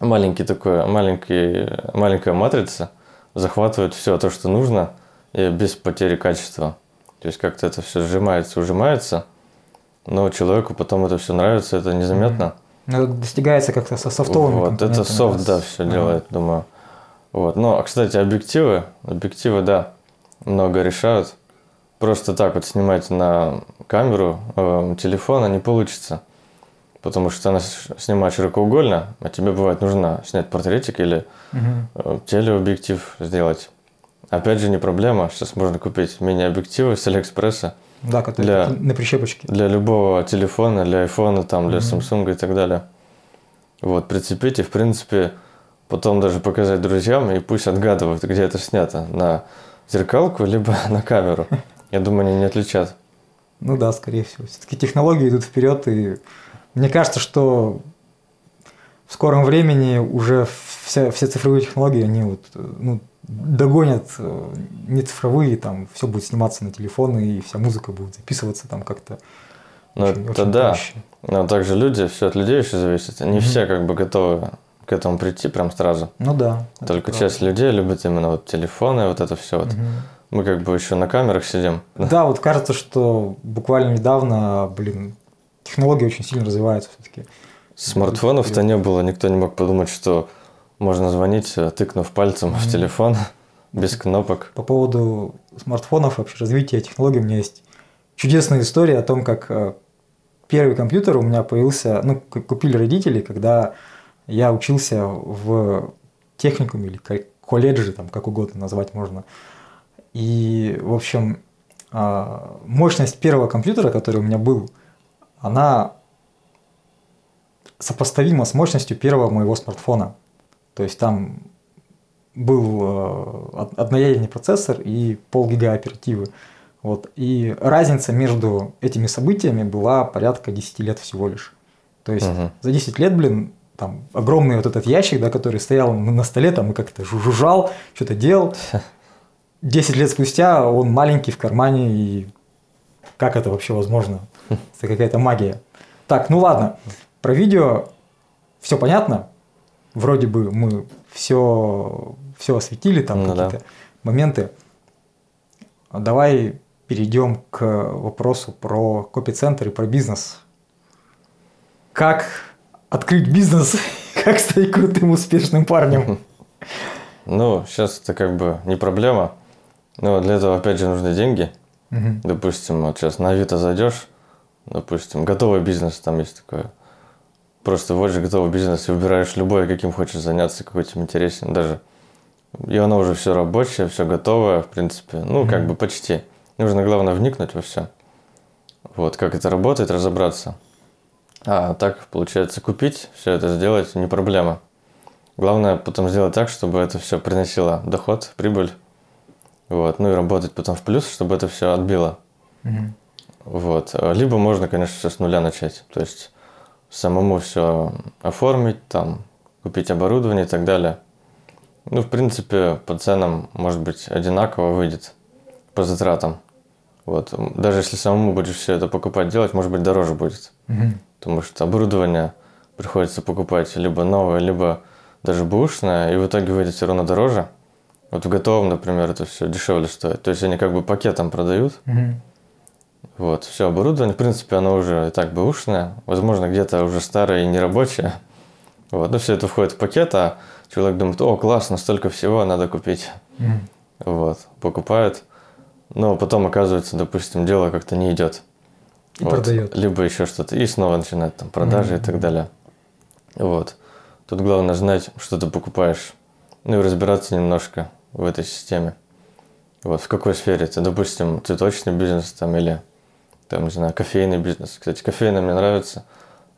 Маленький такой, маленький, маленькая матрица захватывает все то, что нужно, и без потери качества. То есть как-то это все сжимается, ужимается, но человеку потом это все нравится, это незаметно. Ну, это достигается как-то со софтовыми Вот, это софт, да, все Ага. делает, думаю. Вот. Ну, а, кстати, объективы, объективы, да, много решают. Просто так вот снимать на камеру э, телефона не получится. Потому что она снимает широкоугольно, а тебе бывает нужно снять портретик или э, телеобъектив сделать. Опять же, не проблема. Сейчас можно купить мини-объективы с Алиэкспресса Да, которые Для- на прищепочке. для любого телефона, для айфона, там, для Мгм. Samsung и так далее. Вот, прицепить и, в принципе, потом даже показать друзьям, и пусть отгадывают, где это снято, на зеркалку, либо на камеру. Я думаю, они не отличат. Ну да, скорее всего. Все-таки технологии идут вперед, и мне кажется, что в скором времени уже все, все цифровые технологии, они вот, ну, догонят э, не цифровые, там все будет сниматься на телефоны, и вся музыка будет записываться там как-то Ну, это очень да. проще. Но также люди, все от людей еще зависит. Не Мгм. все как бы готовы к этому прийти прям сразу. Ну да. Только часть людей любит именно вот телефоны, вот это все. Вот. Мгм. Мы как бы еще на камерах сидим. Да, вот кажется, что буквально недавно, блин, технологии очень сильно развиваются все-таки. Смартфонов-то не было, никто не мог подумать, что можно звонить, э, тыкнув пальцем в Мгм. телефон, без кнопок. По поводу смартфонов, вообще развития технологий, у меня есть чудесная история о том, как э, первый компьютер у меня появился, ну, купили родители, когда я учился в техникуме или ко- колледже, там, как угодно назвать можно. И, в общем, а, мощность первого компьютера, который у меня был, она сопоставима с мощностью первого моего смартфона. То есть там был од- одноядерный процессор и полгига оперативы. Вот. И разница между этими событиями была порядка 10 лет всего лишь. То есть Мгм. за 10 лет, блин, там огромный вот этот ящик, да, который стоял на столе, там и как-то жу- жужжал, что-то делал. 10 лет спустя он маленький в кармане, и как это вообще возможно? Это какая-то магия. Так, ну ладно, про видео все понятно. Вроде бы мы все, все осветили, там Ну да. какие-то моменты. А Давай перейдем к вопросу про копи-центр и про бизнес. Как открыть бизнес, как стать крутым, успешным парнем? Ну, сейчас это как бы не проблема. Но для этого, опять же, нужны деньги. Мгм. Допустим, вот сейчас на Авито зайдешь, допустим, готовый бизнес, там есть такое. Просто вводишь готовый бизнес и выбираешь любой, каким хочешь заняться, какой тебе интересен. Даже и оно уже все рабочее, все готовое, в принципе. Ну, как Мгм. бы почти. Нужно, главное, вникнуть во все. Вот, как это работает, разобраться. А так, получается, купить, все это сделать не проблема. Главное потом сделать так, чтобы это все приносило доход, прибыль. Вот, ну и работать потом в плюс, чтобы это все отбило. Мгм. Вот. А, Либо можно, конечно, все с нуля начать. То есть самому все оформить, там, купить оборудование и так далее. Ну, в принципе, по ценам, может быть, одинаково выйдет по затратам. Вот. Даже если самому будешь все это покупать, делать, может быть, дороже будет. Мгм. Потому что оборудование приходится покупать либо новое, либо даже бэушное, и в итоге выйдет все равно дороже. Вот в готовом, например, это все дешевле стоит. То есть они как бы пакетом продают, Мгм. вот, все оборудование, в принципе, оно уже и так бэушное, возможно, где-то уже старое и нерабочее. Вот, но все это входит в пакет, а человек думает, о, классно, столько всего надо купить. Мгм. Вот, покупает, но потом оказывается, допустим, дело как-то не идет. И продает. Либо еще что-то, и снова начинает там продажи и так далее. Вот. Тут главное знать, что ты покупаешь, ну и разбираться немножко в этой системе. Вот, в какой сфере ты, допустим, цветочный бизнес там или, там, не знаю, кофейный бизнес. Кстати, кофейный мне нравится.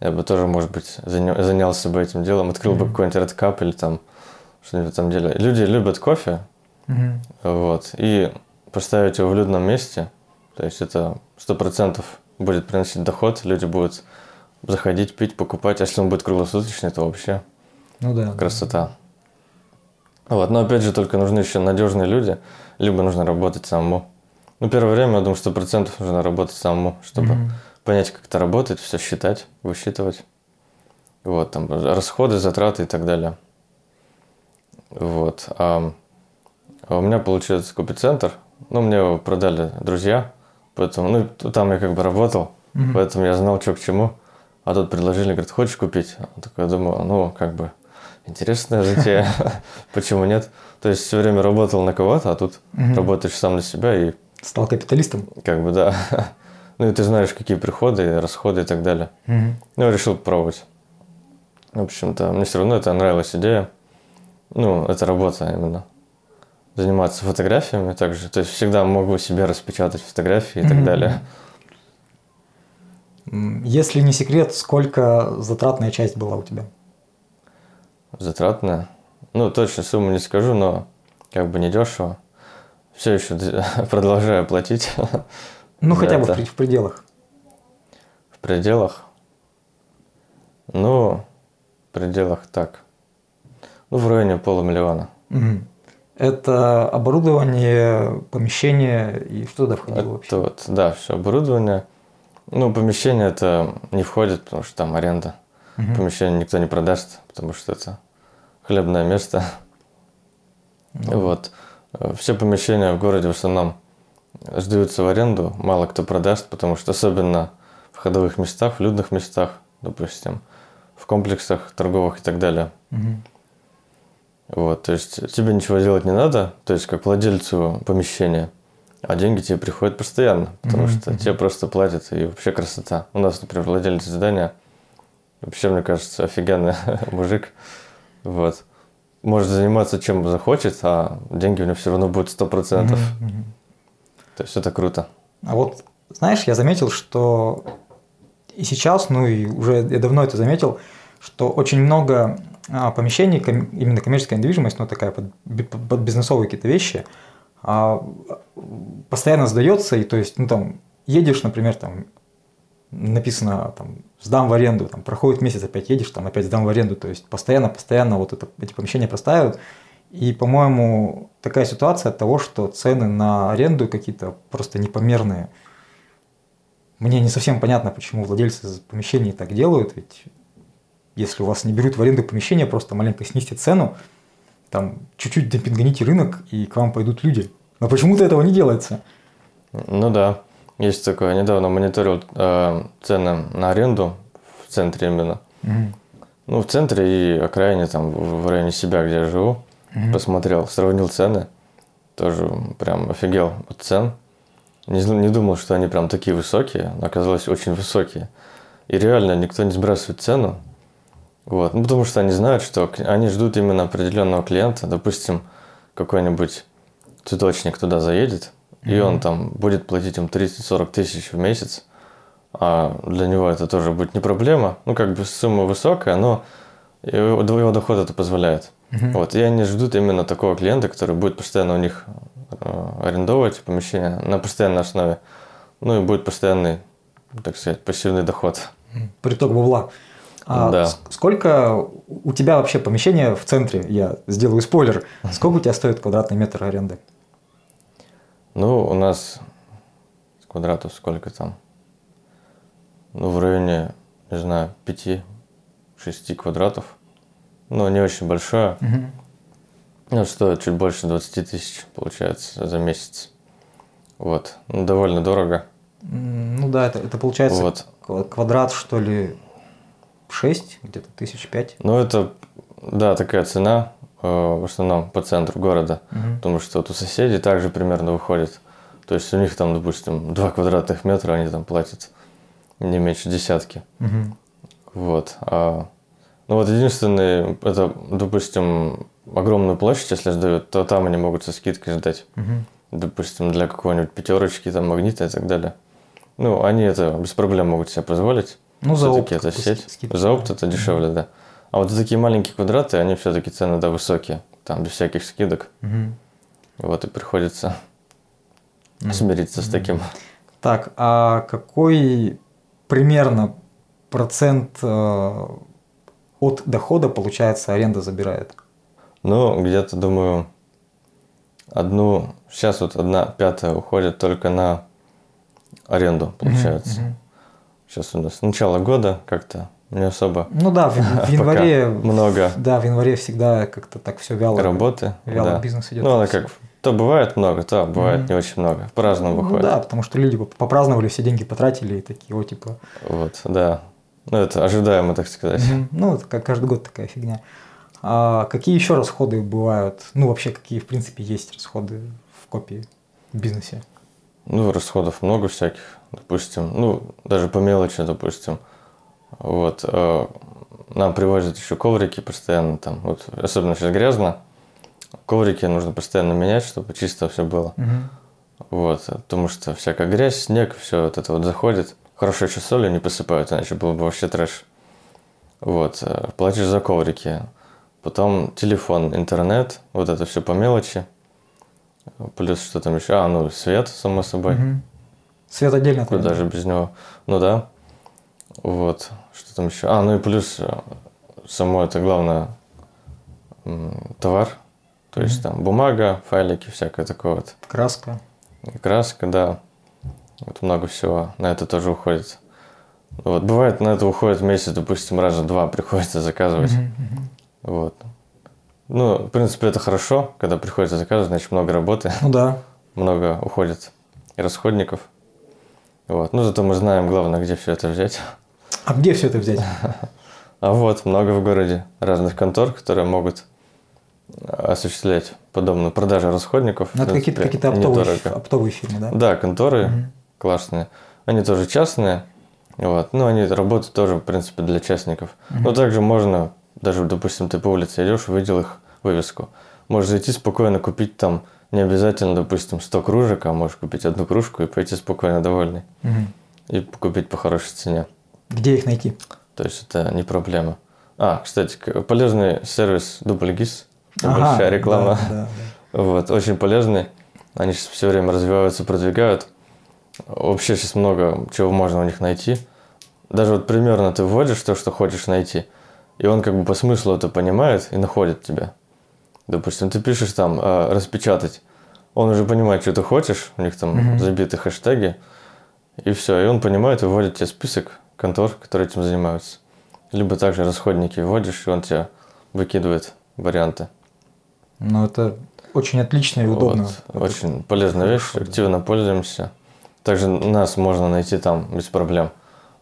Я бы тоже, может быть, заня- занялся бы этим делом, открыл бы Мгм. какой-нибудь Cup или там что-нибудь там делать. Люди любят кофе, Мгм. вот, и поставить его в людном месте, то есть это сто процентов будет приносить доход, люди будут заходить, пить, покупать, а если он будет круглосуточный, то вообще Ну да. красота. Вот, но опять же только нужны еще надежные люди, либо нужно работать самому. Ну, первое время, я думаю, сто процентов нужно работать самому, чтобы Мгм. понять, как это работает, все считать, высчитывать. Вот, там, расходы, затраты и так далее. Вот. А, а у меня получается копицентр. Ну, мне его продали друзья. Поэтому, ну, там я как бы работал. Мгм. Поэтому я знал, что к чему. А тут предложили, говорят, хочешь купить? А такой, я думаю, ну, как бы, интересная затея. Почему нет? То есть все время работал на кого-то, а тут Мгм. работаешь сам на себя и Стал капиталистом. как бы, да. Ну, и ты знаешь, какие приходы, расходы и так далее. Мгм. Ну, я решил попробовать. В общем-то, мне все равно это нравилась идея. Ну, это работа именно. Заниматься фотографиями также. То есть всегда могу себе распечатать фотографии и так Мгм. далее. Если не секрет, сколько затратная часть была у тебя? Затратно. Ну, точно сумму не скажу, но как бы не дешево. Все еще продолжаю платить Ну, хотя бы это. пред- в пределах. в пределах. Ну, в пределах так. Ну, в районе полумиллиона. Мгм. Это оборудование, помещение и что туда входило Это вообще? вот, да, все оборудование. Ну, помещение это не входит, потому что там аренда. Мгм. Помещение никто не продаст, потому что это хлебное место. Ну, Вот. Все помещения в городе в основном сдаются в аренду, мало кто продаст, потому что особенно в ходовых местах, в людных местах, допустим, в комплексах торговых и так далее. мгм. Вот, то есть тебе ничего делать не надо, то есть как владельцу помещения, а деньги тебе приходят постоянно, потому Мгм, что тебе просто платят, и вообще красота. У нас, например, владелец здания, вообще, мне кажется, офигенный мужик, вот. Может заниматься чем захочет, а деньги у него все равно будут 100%. Мгм, мгм. То есть это круто. А вот, знаешь, я заметил, что и сейчас, ну и уже я давно это заметил, что очень много а, помещений, именно коммерческая недвижимость, ну такая под, под бизнесовые какие-то вещи, а, постоянно сдается, и то есть, ну там, едешь, например, там, написано, там, сдам в аренду, там, проходит месяц, опять едешь, там, опять сдам в аренду, то есть, постоянно-постоянно вот это, эти помещения простаивают, и, по-моему, такая ситуация от того, что цены на аренду какие-то просто непомерные. Мне не совсем понятно, почему владельцы помещений так делают, ведь если у вас не берут в аренду помещение, просто маленько снизьте цену, там чуть-чуть демпингоните рынок, и к вам пойдут люди. Но почему-то этого не делается. Ну да, есть такое. Недавно мониторил э, цены на аренду в центре именно. Мгм. Ну, в центре и окраине, там, в районе себя, где я живу. Мгм. Посмотрел, сравнил цены. Тоже прям офигел от цен. Не, не думал, что они прям такие высокие, но оказалось очень высокие. И реально никто не сбрасывает цену. Вот. Ну, потому что они знают, что они ждут именно определенного клиента. Допустим, какой-нибудь цветочник туда заедет, и он там будет платить им 30-40 тысяч в месяц. А для него это тоже будет не проблема. Ну, как бы сумма высокая, но его, его доход это позволяет. Мгм. Вот, и они ждут именно такого клиента, который будет постоянно у них э, арендовать помещение на постоянной основе. Ну и будет постоянный, так сказать, пассивный доход. Приток бабла. А Да. Сколько у тебя вообще помещение в центре? Я сделаю спойлер. Сколько у тебя стоит квадратный метр аренды? Ну, у нас квадратов сколько там? Ну, в районе, не знаю, 5-6 квадратов. Ну, не очень большое. Мгм. Ну, стоит чуть больше 20 тысяч, получается, за месяц. Вот. Ну, довольно дорого. Ну да, это, это получается Вот. ква- квадрат, что ли, 6, где-то тысяч пять. Ну, это, да, такая цена, в основном по центру города. Мгм. Потому что вот у соседей также примерно выходит. То есть у них там, допустим, 2 квадратных метра, они там платят не меньше десятки. Мгм. Вот. А, ну вот единственное, это, допустим, огромную площадь, если сдают, то там они могут со скидкой сдать. Мгм. Допустим, для какой-нибудь пятерочки, там, магнита и так далее. Ну, они это без проблем могут себе позволить. Ну, за опт это сеть. ски- скидки, за опт да. это дешевле, да. А вот такие маленькие квадраты, они все-таки цены, да, высокие. Там без всяких скидок. Мгм. Вот и приходится Мгм. смириться с таким. Так, а какой примерно процент э, от дохода, получается, аренда забирает? Ну, где-то, думаю, одну... Сейчас вот одна пятая уходит только на аренду, получается. Мгм. Сейчас у нас начало года как-то не особо Ну да, в, в январе, много да, в январе всегда как-то так все вяло. работы. Вяло да. бизнес идет. Ну, она как... То бывает много, то бывает Мгм. не очень много. По-разному Ну выходит. да, потому что люди попраздновали, все деньги потратили и такие, вот типа, Вот, да. Ну, это ожидаемо, так сказать. Мгм. Ну, это как каждый год такая фигня. А какие еще расходы бывают? Ну, вообще, какие, в принципе, есть расходы в копии в бизнесе? Ну, расходов много всяких, допустим, ну, даже по мелочи, допустим. Вот, э, нам привозят еще коврики постоянно там, вот, особенно сейчас грязно, коврики нужно постоянно менять, чтобы чисто все было. Вот, потому что всякая грязь, снег, все вот это вот заходит. Хорошо еще солью не посыпают, иначе было бы вообще трэш. Вот, э, платишь за коврики. Потом телефон, интернет, вот это все по мелочи. Плюс что там еще? А, ну, свет, само собой. Мгм. Свет отдельно. от Куда аренды. же без него? Ну да. Вот. Что там еще? А, ну и плюс э, само это главное товар. То есть там бумага, файлики, всякое такое вот. Краска. И краска, да. Вот много всего на это тоже уходит. Вот, бывает, на это уходит месяц, допустим, раза два приходится заказывать. Мгм. Вот. Ну, в принципе, это хорошо, когда приходится заказывать, значит, много работы, Ну да. много уходит и расходников. Вот. Ну, зато мы знаем, главное, где все это взять. А где все это взять? А вот, много в городе разных контор, которые могут осуществлять подобную продажу расходников. Ну, это В какие-то какие-то оптовые, оптовые фирмы, да? Да, конторы Мгм. классные. Они тоже частные. Вот. Ну, они работают тоже, в принципе, для частников. Но также можно, даже, допустим, ты по улице идешь, увидел их вывеску. Можешь зайти спокойно, купить там не обязательно, допустим, 100 кружек, а можешь купить одну кружку и пойти спокойно довольный. Мгм. И купить по хорошей цене. Где их найти? То есть это не проблема. А, кстати, полезный сервис Дубльгиз. Ага, Большая реклама. да, да, да. Вот, очень полезный. Они сейчас все время развиваются, продвигают. Вообще сейчас много чего можно у них найти. Даже вот примерно ты вводишь то, что хочешь найти, и он как бы по смыслу это понимает и находит тебя. Допустим, ты пишешь там э, распечатать, он уже понимает, что ты хочешь, у них там Мгм. забиты хэштеги, и все, и он понимает и вводит тебе список контор, которые этим занимаются. Либо также расходники вводишь, и он тебе выкидывает варианты. Ну, это очень отлично и удобно. Вот, очень полезная вещь, да. активно пользуемся. Также нас можно найти там без проблем.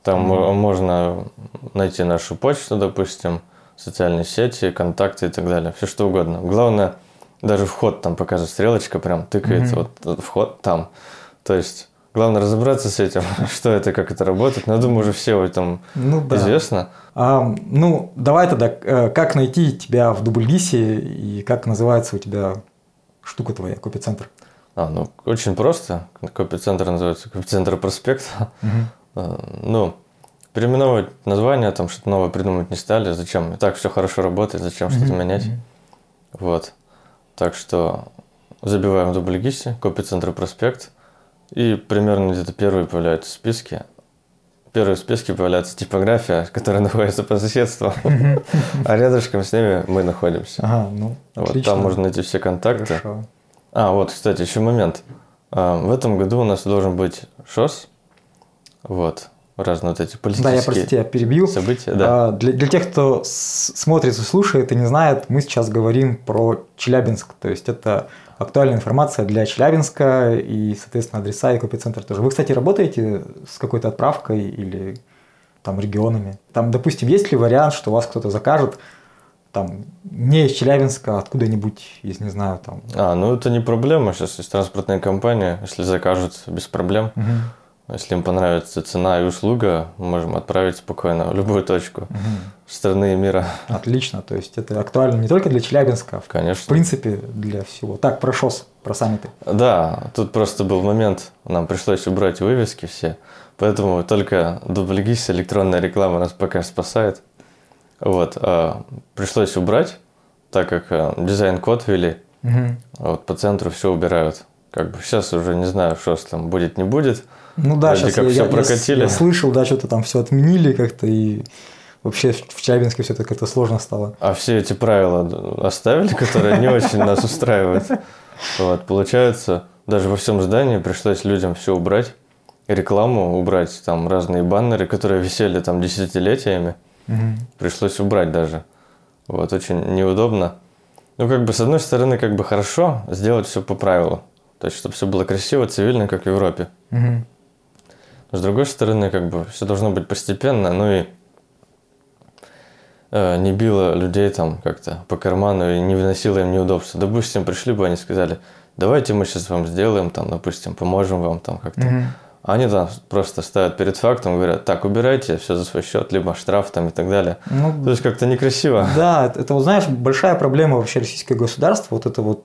Там мо- можно найти нашу почту, допустим, социальные сети, контакты и так далее. Все что угодно. Главное, даже вход там показывает стрелочка, прям тыкает, Мгм. вот вход там. То есть главное разобраться с этим, что это, как это работает. Но я думаю, уже все в этом Ну да. известно. А, ну, давай тогда, э, как найти тебя в Дубльгисе и как называется у тебя штука твоя, копицентр? А, ну, очень просто. Копицентр называется Копицентр Проспект. Э, Ну, переименовывать название, там что-то новое придумать не стали. Зачем? И так все хорошо работает, зачем что-то менять? мгм. Вот. Так что забиваем в дубльгисе, Копицентр Проспект. И примерно где-то первые появляются списки. Первые в списке появляется типография, которая находится по соседству. А рядышком с ними мы находимся. Ага, ну, Вот там можно найти все контакты. А, вот, кстати, еще момент. А, В этом году у нас должен быть ШОС. Вот. Разные вот эти Да, политические я просто тебя перебил. события. Да. А, Для, для тех, кто смотрит и слушает и не знает, мы сейчас говорим про Челябинск. То есть это актуальная информация для Челябинска и, соответственно, адреса и копицентр тоже. Вы, кстати, работаете с какой-то отправкой или там регионами? Там, допустим, есть ли вариант, что вас кто-то закажет там не из Челябинска, а откуда-нибудь из, не знаю, там... А, ну это не проблема. Сейчас есть транспортная компания. Если закажут, без проблем. Мгм, Если им понравится цена и услуга, мы можем отправить спокойно в любую точку мгм. страны и мира. Отлично. То есть это актуально не только для Челябинска, а в Конечно. принципе для всего. Так, про ШОС, про саммиты. Да, тут просто был момент, нам пришлось убрать вывески все, поэтому только дубльгиз, электронная реклама нас пока спасает. Вот, а, пришлось убрать, так как а, дизайн-код ввели, Мгм. а вот по центру все убирают. Как бы сейчас уже не знаю, что там будет, не будет. Ну да, Вроде сейчас как я, всё я- прокатили. я слышал, да, что-то там все отменили как-то, и вообще в Челябинске все это как-то сложно стало. А все эти правила оставили, которые не очень нас устраивают. Вот, получается, даже во всем здании пришлось людям все убрать, рекламу убрать, там разные баннеры, которые висели там десятилетиями. Мгм. пришлось убрать даже. Вот, очень неудобно. Ну, как бы, с одной стороны, как бы хорошо сделать все по правилу. То есть, чтобы все было красиво, цивильно, как в Европе. Мгм. С другой стороны, как бы, все должно быть постепенно, ну и э, не било людей там как-то по карману и не выносило им неудобства. Допустим, пришли бы, они сказали, давайте мы сейчас вам сделаем, там, допустим, поможем вам там как-то. Мгм. Они там просто ставят перед фактом, говорят, так, убирайте, все за свой счет, либо штраф там и так далее. То Ну, есть как-то некрасиво. да, это, вот знаешь, большая проблема вообще российского государства, вот это вот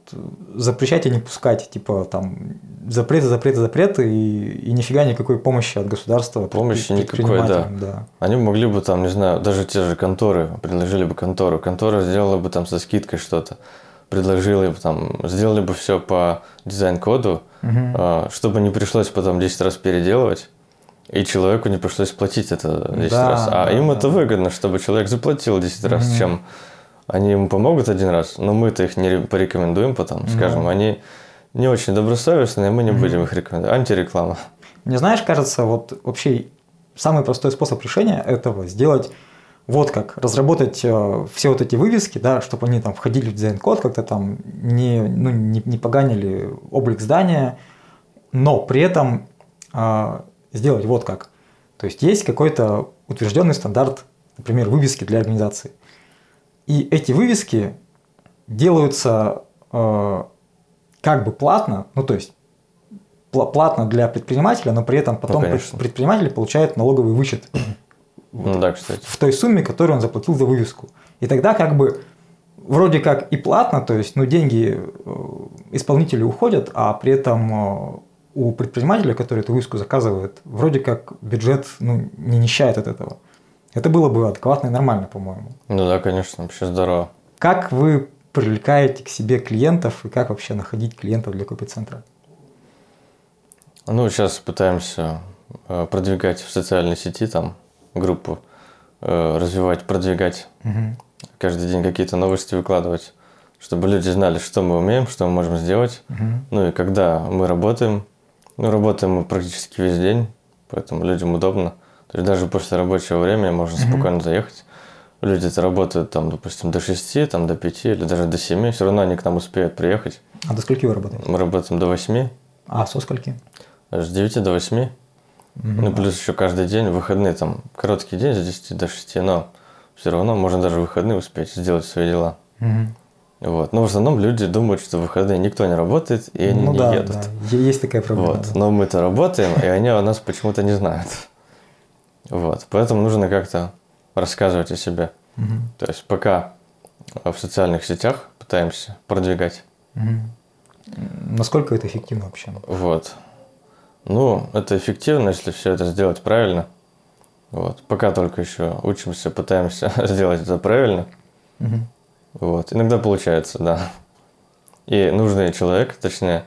запрещать и не пускать, типа там запреты, запреты, запреты, и, и нифига никакой помощи от государства. Помощи никакой, да. да. Они могли бы там, не знаю, даже те же конторы, предложили бы контору. Контора сделала бы там со скидкой что-то. Предложили бы там, сделали бы все по дизайн-коду, А, чтобы не пришлось потом 10 раз переделывать. И человеку не пришлось платить это 10 Да, раз. А да, им да. это выгодно, чтобы человек заплатил 10 раз, Мгм. чем они ему помогут один раз, но мы-то их не ре- порекомендуем потом, скажем, Ну. они не очень добросовестные, мы не Мгм. будем их рекомендовать. Антиреклама. Мне знаешь, кажется, вот вообще самый простой способ решения этого сделать вот как разработать э, все вот эти вывески, да, чтобы они там входили в дизайн-код, как-то там не, ну, не, не поганили облик здания, но при этом э, сделать вот как. То есть есть какой-то утвержденный стандарт, например, вывески для организации. И эти вывески делаются э, как бы платно, ну то есть платно для предпринимателя, но при этом потом ну, предприниматель получает налоговый вычет ну да, кстати. В той сумме, которую он заплатил за вывеску. И тогда как бы вроде как и платно, то есть ну, деньги э, исполнителю уходят, а при этом э, у предпринимателя, который эту вывеску заказывает, вроде как бюджет ну, не нищает от этого. Это было бы адекватно и нормально, по-моему. Ну да, конечно, вообще здорово. Как вы привлекаете к себе клиентов и как вообще находить клиентов для копицентра? Ну, сейчас пытаемся э, продвигать в социальной сети там группу э, развивать, продвигать. Угу. Каждый день какие-то новости выкладывать, чтобы люди знали, что мы умеем, что мы можем сделать. Угу. Ну и когда мы работаем, ну работаем мы практически весь день, поэтому людям удобно. То есть даже после рабочего времени можно угу. спокойно заехать. Люди это работают там, допустим, до 6, там, до 5 или даже до 7, все равно они к нам успеют приехать. А до скольки вы работаете? Мы работаем до 8. А со скольки? С 9 до 8. Ну, плюс еще каждый день, выходные, там, короткий день с 10 до 6, но все равно можно даже выходные успеть сделать свои дела. Вот. Но в основном люди думают, что в выходные никто не работает, и они ну, не да, едут. Да. Есть такая проблема. Вот. Но мы-то работаем, и они о нас почему-то не знают. Вот. Поэтому нужно как-то рассказывать о себе. Угу. То есть пока в социальных сетях пытаемся продвигать. Угу. Насколько это эффективно вообще? Вот. Ну, это эффективно, если все это сделать правильно. Вот. Пока только еще учимся, пытаемся сделать это правильно. Угу. Вот. Иногда получается, да. И нужный человек, точнее,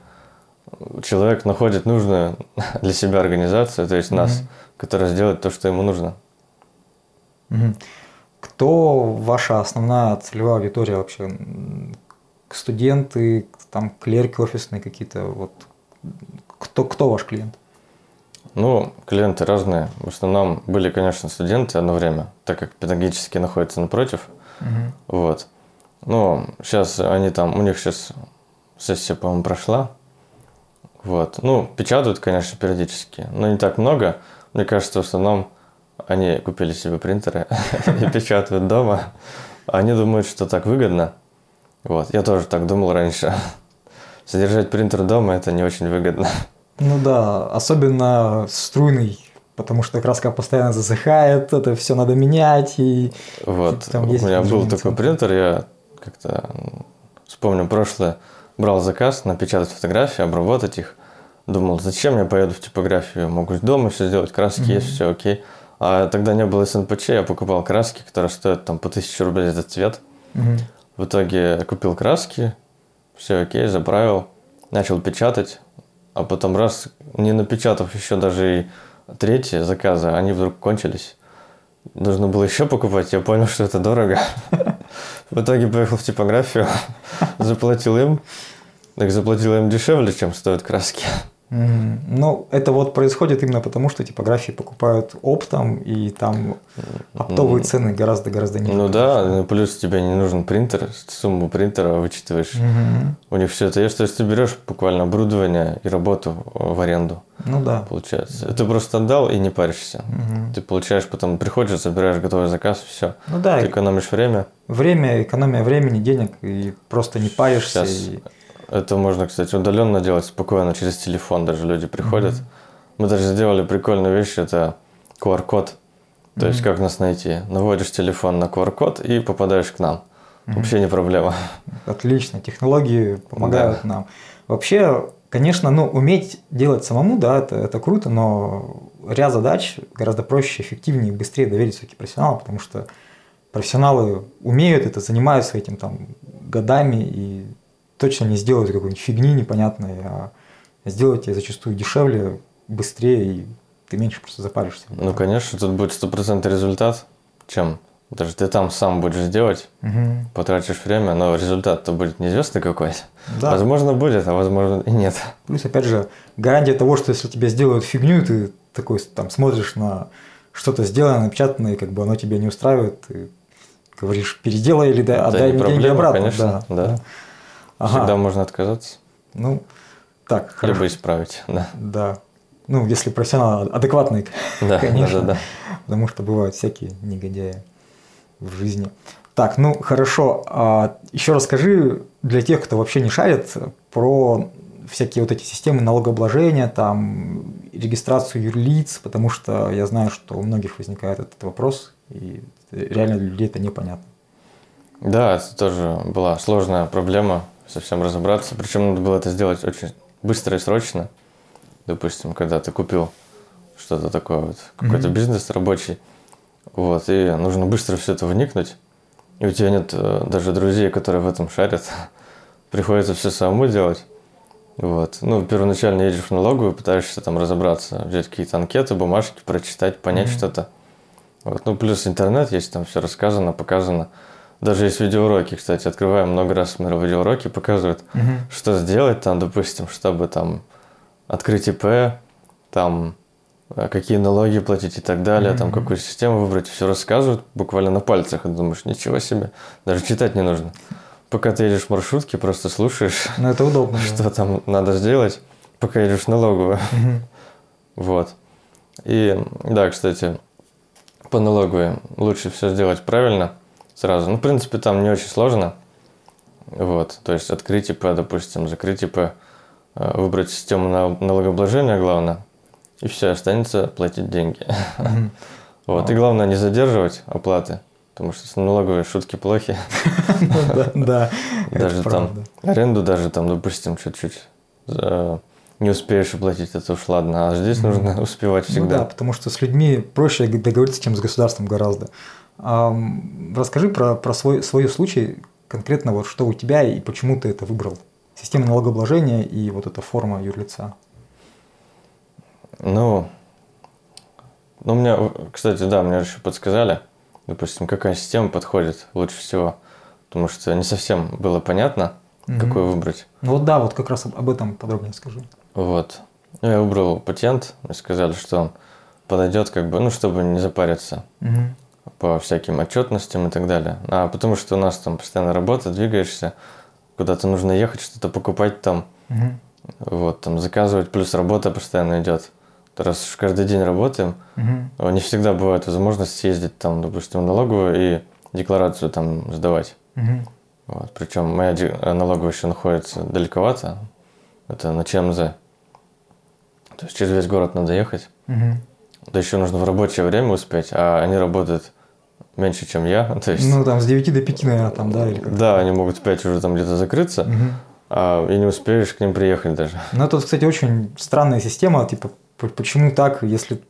человек находит нужную для себя организацию, то есть угу. нас, которая сделает то, что ему нужно. Угу. Кто ваша основная целевая аудитория вообще? Студенты, там клерки офисные какие-то, вот кто, кто ваш клиент? Ну, клиенты разные. В основном были, конечно, студенты одно время, так как педагогически находятся напротив. Угу. Вот. Ну, сейчас они там, у них сейчас сессия, по-моему, прошла. Вот. Ну, печатают, конечно, периодически, но не так много. Мне кажется, в основном они купили себе принтеры и печатают дома. Они думают, что так выгодно. Вот. Я тоже так думал раньше. Содержать принтер дома – это не очень выгодно. Ну да, особенно струйный, потому что краска постоянно засыхает, это все надо менять. И вот, там у меня был такой принтер, я как-то вспомню прошлое, брал заказ напечатать фотографии, обработать их. Думал, зачем я поеду в типографию, могу дома все сделать, краски mm-hmm. есть, все окей. А тогда не было СНПЧ, я покупал краски, которые стоят там по 1000 рублей за цвет. Mm-hmm. В итоге купил краски, все окей, заправил, начал печатать, а потом раз, не напечатав еще даже и третьи заказы, они вдруг кончились. Нужно было еще покупать, я понял, что это дорого. В итоге поехал в типографию, заплатил им, так заплатил им дешевле, чем стоят краски. Ну, это вот происходит именно потому, что типографии покупают оптом, и там оптовые цены гораздо-гораздо ниже. Ну да, ну, плюс тебе не нужен принтер, сумму принтера вычитываешь. Угу. У них все это есть. То есть ты берешь буквально оборудование и работу в аренду. Ну да. Получается. Ты просто отдал и не паришься. Угу. Ты получаешь, потом приходишь, забираешь готовый заказ, все. Ну да. Ты экономишь время. Время, экономия времени, денег, и просто не паришься. Сейчас и... Это можно, кстати, удаленно делать спокойно через телефон. Даже люди приходят. Mm-hmm. Мы даже сделали прикольную вещь, это QR-код. То mm-hmm. есть как нас найти? Наводишь телефон на QR-код и попадаешь к нам. Mm-hmm. Вообще не проблема. Отлично, технологии помогают да. нам. Вообще, конечно, ну, уметь делать самому, да, это, это круто, но ряд задач гораздо проще, эффективнее и быстрее доверить все-таки профессионалам, потому что профессионалы умеют это, занимаются этим там годами, и точно не сделают какой-нибудь фигни непонятной, а сделать тебе зачастую дешевле, быстрее, и ты меньше просто запаришься. Ну, конечно, тут будет стопроцентный результат, чем Даже ты там сам будешь делать, Мгм. потратишь время, но результат-то будет неизвестно какой. Да. Возможно, будет, а возможно и нет. Плюс, опять же, гарантия того, что если тебе сделают фигню, ты такой там смотришь на что-то сделанное, напечатанное, и как бы оно тебя не устраивает, ты говоришь, переделай или да, отдай не мне деньги обратно. конечно, да. Ага. Всегда можно отказаться, Ну, так, хорошо. либо исправить. Да, Да. Ну, если профессионал адекватный, да, Конечно. да, да. потому что бывают всякие негодяи в жизни. Так, ну хорошо. А еще расскажи для тех, кто вообще не шарит, про всякие вот эти системы налогообложения, там регистрацию юрлиц, потому что я знаю, что у многих возникает этот вопрос, и реально для людей это непонятно. Да, это тоже была сложная проблема, совсем разобраться. Причем надо было это сделать очень быстро и срочно. Допустим, когда ты купил что-то такое, вот, какой-то Мгм. бизнес рабочий, вот, и нужно быстро все это вникнуть, и у тебя нет э, даже друзей, которые в этом шарят, приходится все самому делать. Вот. Ну, первоначально едешь в налоговую, пытаешься там разобраться, взять какие-то анкеты, бумажки, прочитать, понять Мгм. что-то. Вот. Ну, плюс интернет есть, там все рассказано, показано. Даже есть видеоуроки, кстати, открываем много раз, смотрю видеоуроки, показывают, что сделать там, допустим, чтобы там открыть ИП, там э, какие налоги платить и так далее, там Мгм. какую систему выбрать, все рассказывают буквально на пальцах, и думаешь, ничего себе, даже читать не нужно. Пока ты едешь в маршрутке, просто слушаешь, Ну, это удобно. да. что там надо сделать, пока едешь в налоговую. Мгм. Вот. И да, кстати, по налоговой лучше все сделать правильно сразу. Ну, в принципе, там не очень сложно. Вот. То есть открыть ИП, допустим, закрыть ИП, э, выбрать систему на- налогообложения, главное, и все, останется платить деньги. Вот. И главное не задерживать оплаты, потому что с налоговой шутки плохи. Ну да, да. Даже там аренду даже там, допустим, чуть-чуть э, не успеешь оплатить, это уж ладно. А здесь нужно успевать Ну да, всегда. потому что с людьми проще договориться, чем с государством гораздо. Расскажи про, про свой, свой случай, конкретно вот что у тебя и почему ты это выбрал. Система налогообложения и вот эта форма юрлица. Ну, ну, у меня, кстати, да, мне еще подсказали, допустим, какая система подходит лучше всего. Потому что не совсем было понятно, Мгм. какую выбрать. Ну вот да, вот как раз об об этом подробнее скажи. Вот. Ну, Я выбрал патент, мне сказали, что он подойдет, как бы, ну, чтобы не запариться Мгм. По всяким отчетностям и так далее. А потому что у нас там постоянно работа, двигаешься, куда-то нужно ехать, что-то покупать там, Мгм. вот, там заказывать, плюс работа постоянно идет. Раз уж каждый день работаем. А Не всегда бывает возможность съездить там, допустим, в налоговую и декларацию там сдавать. Мгм. Вот. Причем моя налоговая еще находится далековато. Это на ЧМЗ. То есть через весь город надо ехать. Мгм. Да еще нужно в рабочее время успеть, а они работают меньше, чем я. То есть, Ну там с 9 до 5, наверное, там, да? Или как? да, они могут в 5 уже там где-то закрыться, Мгм. а, и не успеешь к ним приехать даже. Ну, это, кстати, очень странная система, типа, почему так, если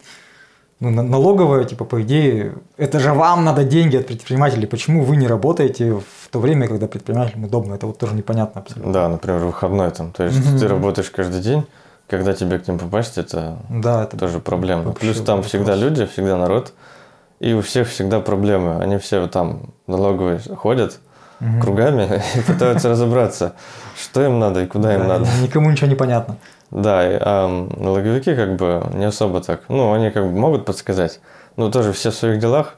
ну, на- налоговая, типа, по идее, это же вам надо деньги от предпринимателей, почему вы не работаете в то время, когда предпринимателям удобно, это вот тоже непонятно абсолютно. Да, например, выходной там. То есть Мгм. ты работаешь каждый день, когда тебе к ним попасть, это Да, это тоже проблема. Плюс там вопрос. всегда люди, всегда народ, и у всех всегда проблемы. Они все там налоговые ходят Мгм. кругами и пытаются разобраться, что им надо и куда им надо. Никому ничего не понятно. Да, а налоговики как бы не особо так. Ну, они как бы могут подсказать, но тоже все в своих делах.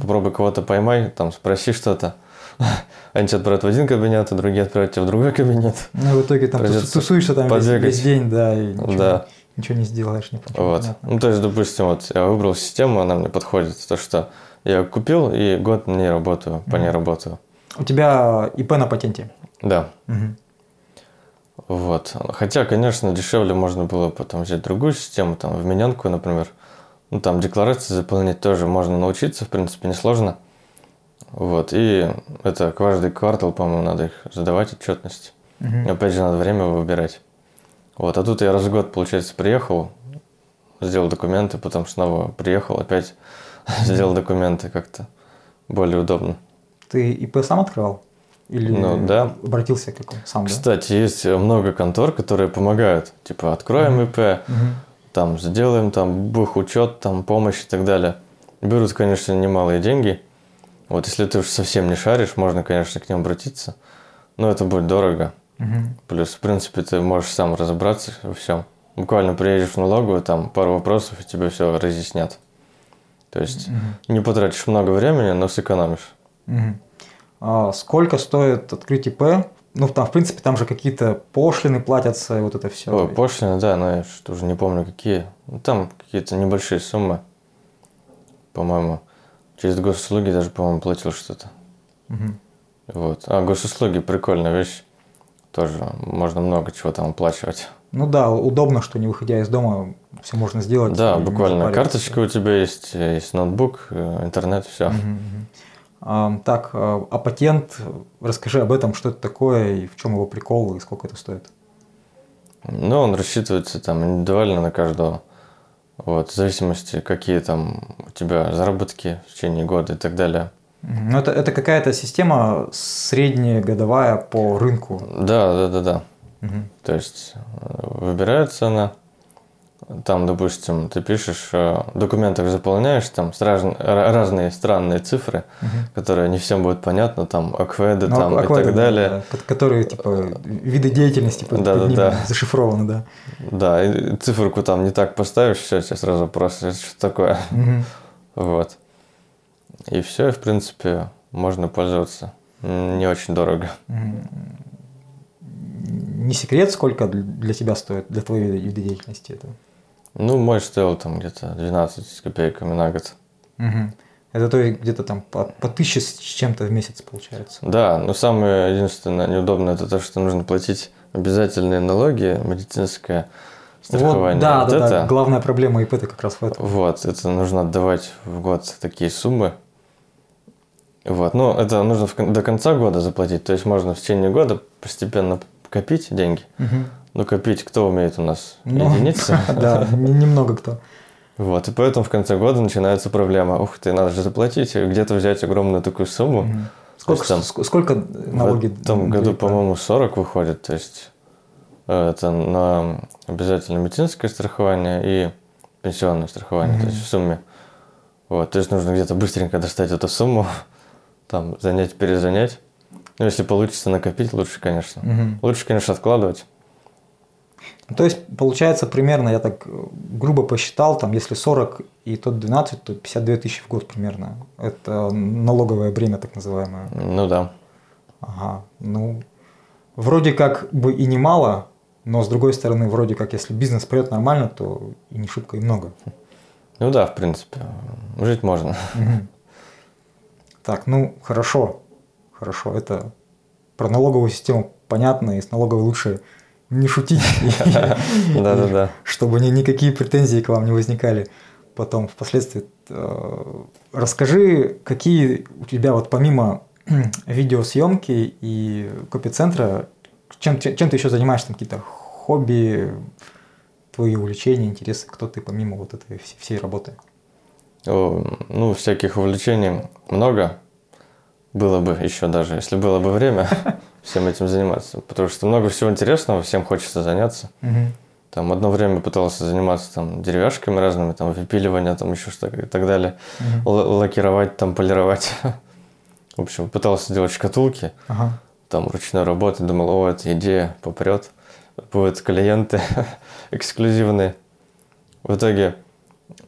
Попробуй кого-то поймай, там спроси что-то. Они тебя отправят в один кабинет, а другие отправят тебя в другой кабинет. Ну, в итоге там тусуешься там весь, день, да, и Да. Ничего не сделаешь, не Вот. понятно. Ну, то есть, допустим, вот я выбрал систему, она мне подходит. То, что я купил и год не работаю, по ней работаю. У тебя ИП на патенте. Да. Мгм. Вот. Хотя, конечно, дешевле можно было потом взять другую систему, там, вмененку, например. Ну, там декларации заполнять тоже можно научиться, в принципе, несложно. Вот. И это каждый квартал, по-моему, надо их задавать отчетность. Мгм. Опять же, надо время выбирать. Вот. А тут я раз в год, получается, приехал, сделал документы, потом снова приехал, опять сделал документы как-то более удобно. Ты ИП сам открывал? Или Ну, да. обратился к какому сам, да? Кстати, есть много контор, которые помогают. Типа, откроем. ИП, там сделаем там бух учет, там помощь и так далее. Берут, конечно, немалые деньги. Вот если ты уж совсем не шаришь, можно, конечно, к ним обратиться, но это будет дорого. Мгм. Плюс, в принципе, ты можешь сам разобраться во всем. Буквально приедешь в налоговую, там пару вопросов, и тебе все разъяснят. То есть Мгм. не потратишь много времени, но сэкономишь. Мгм. А сколько стоит открыть ИП? Ну, там, в принципе, там же какие-то пошлины платятся, и вот это все. Ой, пошлины, да, но я что уже не помню какие. Ну, Там какие-то небольшие суммы, по-моему. Через госуслуги даже, по-моему, платил что-то. Вот. А госуслуги прикольная вещь. Тоже можно много чего там оплачивать. Ну да, удобно, что не выходя из дома, все можно сделать. Да, буквально карточка у тебя есть, есть ноутбук, э, интернет, все. Мгм, мгм. А, так, а а патент, расскажи об этом, что это такое, и в чем его прикол, и сколько это стоит. Ну, он рассчитывается там индивидуально на каждого. Вот, в зависимости, какие там у тебя заработки в течение года и так далее. Ну, это, это какая-то система средняя годовая по рынку. Да, да, да, да. Мгм. То есть э, выбирается она, там, допустим, ты пишешь, э, документах заполняешь там с раз- ра- разные странные цифры, Мгм. которые не всем будут понятны, там, акведы Ну, там, и аквариум, так да, далее. да, ко- которые, типа, виды деятельности под, Да, под да, ними да. зашифрованы, да. Да, и циферку там не так поставишь, все, тебе сразу вопрос, это что такое? Мгм. Вот. И все, в принципе, можно пользоваться. Не очень дорого. Не секрет, сколько для- тебя стоит, для твоей вида деятельности это? Ну, мой стоил там где-то 12 с копейками на год. Мгм. Это то есть где-то там по, по тысяче с чем-то в месяц получается. Да, но самое единственное неудобное это то, что нужно платить обязательные налоги, медицинское страхование. Вот, да, Вот да, да. это, Главная проблема ИП это как раз в этом. Вот, это нужно отдавать в год такие суммы. Вот, ну, это нужно в до конца года заплатить, то есть можно в течение года постепенно копить деньги. Мгм. Ну, копить кто умеет у нас? Ну, Единицы. Да, не- немного кто. Вот, и поэтому в конце года начинается проблема. Ух ты, надо же заплатить, где-то взять огромную такую сумму. Сколько, там ск- сколько налоги? В этом году, по-моему, 40 выходит. То есть э, это на обязательно медицинское страхование и пенсионное страхование, то Мгм. есть в сумме. Вот, то есть нужно где-то быстренько достать эту сумму, там занять, перезанять. Ну, если получится накопить, лучше, конечно. Мгм. Лучше, конечно, откладывать. Ну, То есть, получается, примерно, я так э, грубо посчитал, там, если 40 и тот 12, то 52 тысячи в год примерно. Это налоговое бремя, так называемое. Ну да. Ага, ну, вроде как бы и немало, но с другой стороны, вроде как, если бизнес прет нормально, то и не шибко и много. Ну да, в принципе, жить можно. Мгм. Так, ну, хорошо, хорошо, это про налоговую систему понятно, и с налоговой лучше не шутить, чтобы ни- никакие претензии к вам не возникали потом впоследствии. Э, Расскажи, какие у тебя вот помимо видеосъемки и копицентра, чем, чем, ты еще занимаешься, там какие-то хобби, твои увлечения, интересы, кто ты помимо вот этой вс- всей работы? Ну, всяких увлечений много было бы еще даже, если было бы время всем этим заниматься. Потому что много всего интересного, всем хочется заняться. Там одно время пытался заниматься там деревяшками разными, там выпиливание, там еще что-то и так далее. Л- лакировать, там полировать. В общем, пытался делать шкатулки, Ага. там ручной работы, думал, о, эта идея попрет, будут клиенты эксклюзивные. В итоге,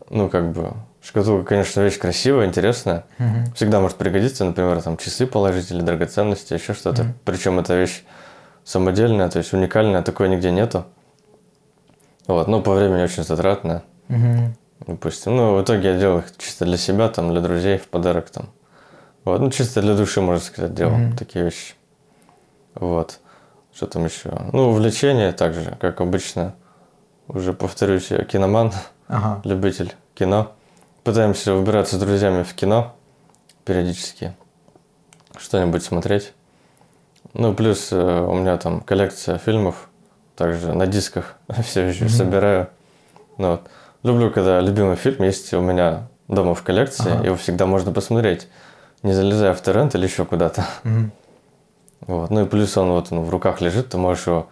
ну, как бы, шкатулка, конечно, вещь красивая, интересная. Мгм. Всегда может пригодиться, например, там часы положить или драгоценности, еще что-то. Мгм. Причем эта вещь самодельная, то есть уникальная, такой нигде нету. Вот, ну, по времени очень затратная, Мгм. допустим. Ну, в итоге я делал их чисто для себя, там, для друзей, в подарок там. Вот, ну, чисто для души, можно сказать, делал Мгм. такие вещи. Вот. Что там еще? Ну, увлечение также, как обычно. Уже повторюсь, я киноман, Ага. любитель кино. Пытаемся выбираться с друзьями в кино периодически. Что-нибудь смотреть. Ну, плюс э, у меня там коллекция фильмов. Также на дисках все еще Мгм. собираю. Ну, вот. Люблю, когда любимый фильм есть у меня дома в коллекции. Ага. Его всегда можно посмотреть, не залезая в торрент или еще куда-то. Мгм. Вот. Ну и плюс он вот он в руках лежит, ты можешь его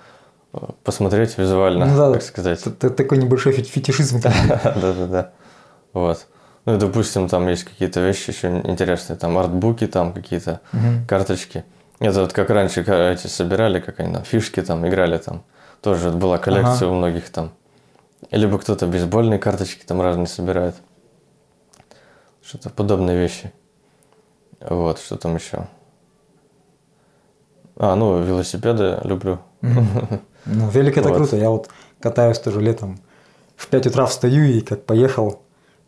э, посмотреть визуально, Ну да, так сказать. Т- Такой небольшой фет- фетишизм. Да-да-да. Вот. Ну, допустим, там есть какие-то вещи еще интересные, там артбуки, там какие-то Мгм. карточки. Это вот как раньше эти собирали, как они там, фишки там играли там. Тоже вот была коллекция у многих там. Либо кто-то бейсбольные карточки там разные собирает. Что-то подобные вещи. Вот, что там еще? А, ну, велосипеды люблю. Ну, велик это Вот. круто. Я вот катаюсь тоже летом. В 5 утра встаю и как поехал,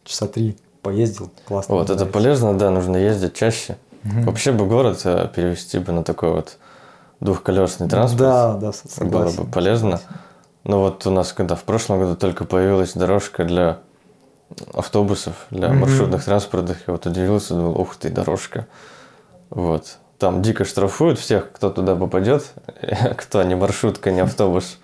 часа три поездил. Классно. Вот, это нравится. полезно, да, нужно ездить чаще. Мгм. Вообще бы город э, перевести бы на такой вот двухколесный транспорт. Да, да, с- Было согласен. бы полезно. Но вот у нас, когда в прошлом году только появилась дорожка для автобусов, для Мгм. маршрутных транспортов, я вот удивился, думал, ух ты, дорожка. Вот. Там дико штрафуют всех, кто туда попадет, кто не маршрутка, не автобус.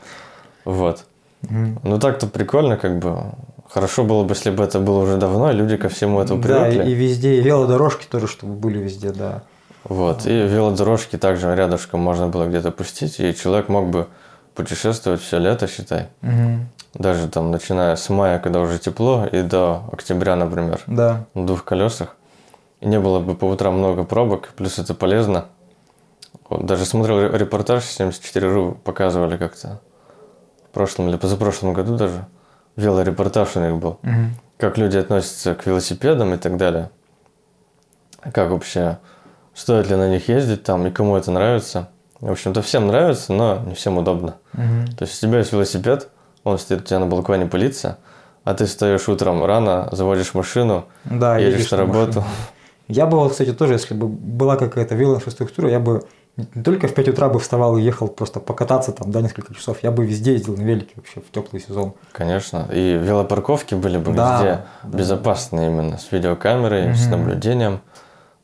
Вот. Ну так-то прикольно, как бы. Хорошо было бы, если бы это было уже давно, и люди ко всему этому Да, привыкли. и, и везде, и велодорожки тоже, чтобы были везде, да. Вот. И велодорожки также рядышком можно было где-то пустить, и человек мог бы путешествовать все лето, считай. Мгм. Даже там, начиная с мая, когда уже тепло, и до октября, например, Да. на двух колесах. И не было бы по утрам много пробок, плюс это полезно. Вот, даже смотрел ре- репортаж 74.ru, показывали как-то в прошлом или позапрошлом году даже. Велорепортаж у них был. Мгм. Как люди относятся к велосипедам и так далее. Как вообще, стоит ли на них ездить там, и кому это нравится. В общем-то, всем нравится, но не всем удобно. Мгм. То есть у тебя есть велосипед, он стоит у тебя на балконе пылится, а ты встаешь утром рано, заводишь машину, Да, едешь на работу. машине. Я бы вот, кстати, тоже, если бы была какая-то велоинфраструктура, я бы не только в 5 утра бы вставал и ехал просто покататься там, да, несколько часов, я бы везде ездил на велике вообще в теплый сезон. Конечно. И велопарковки были бы Да, везде да. безопасные именно, с видеокамерой, с Мгм. наблюдением.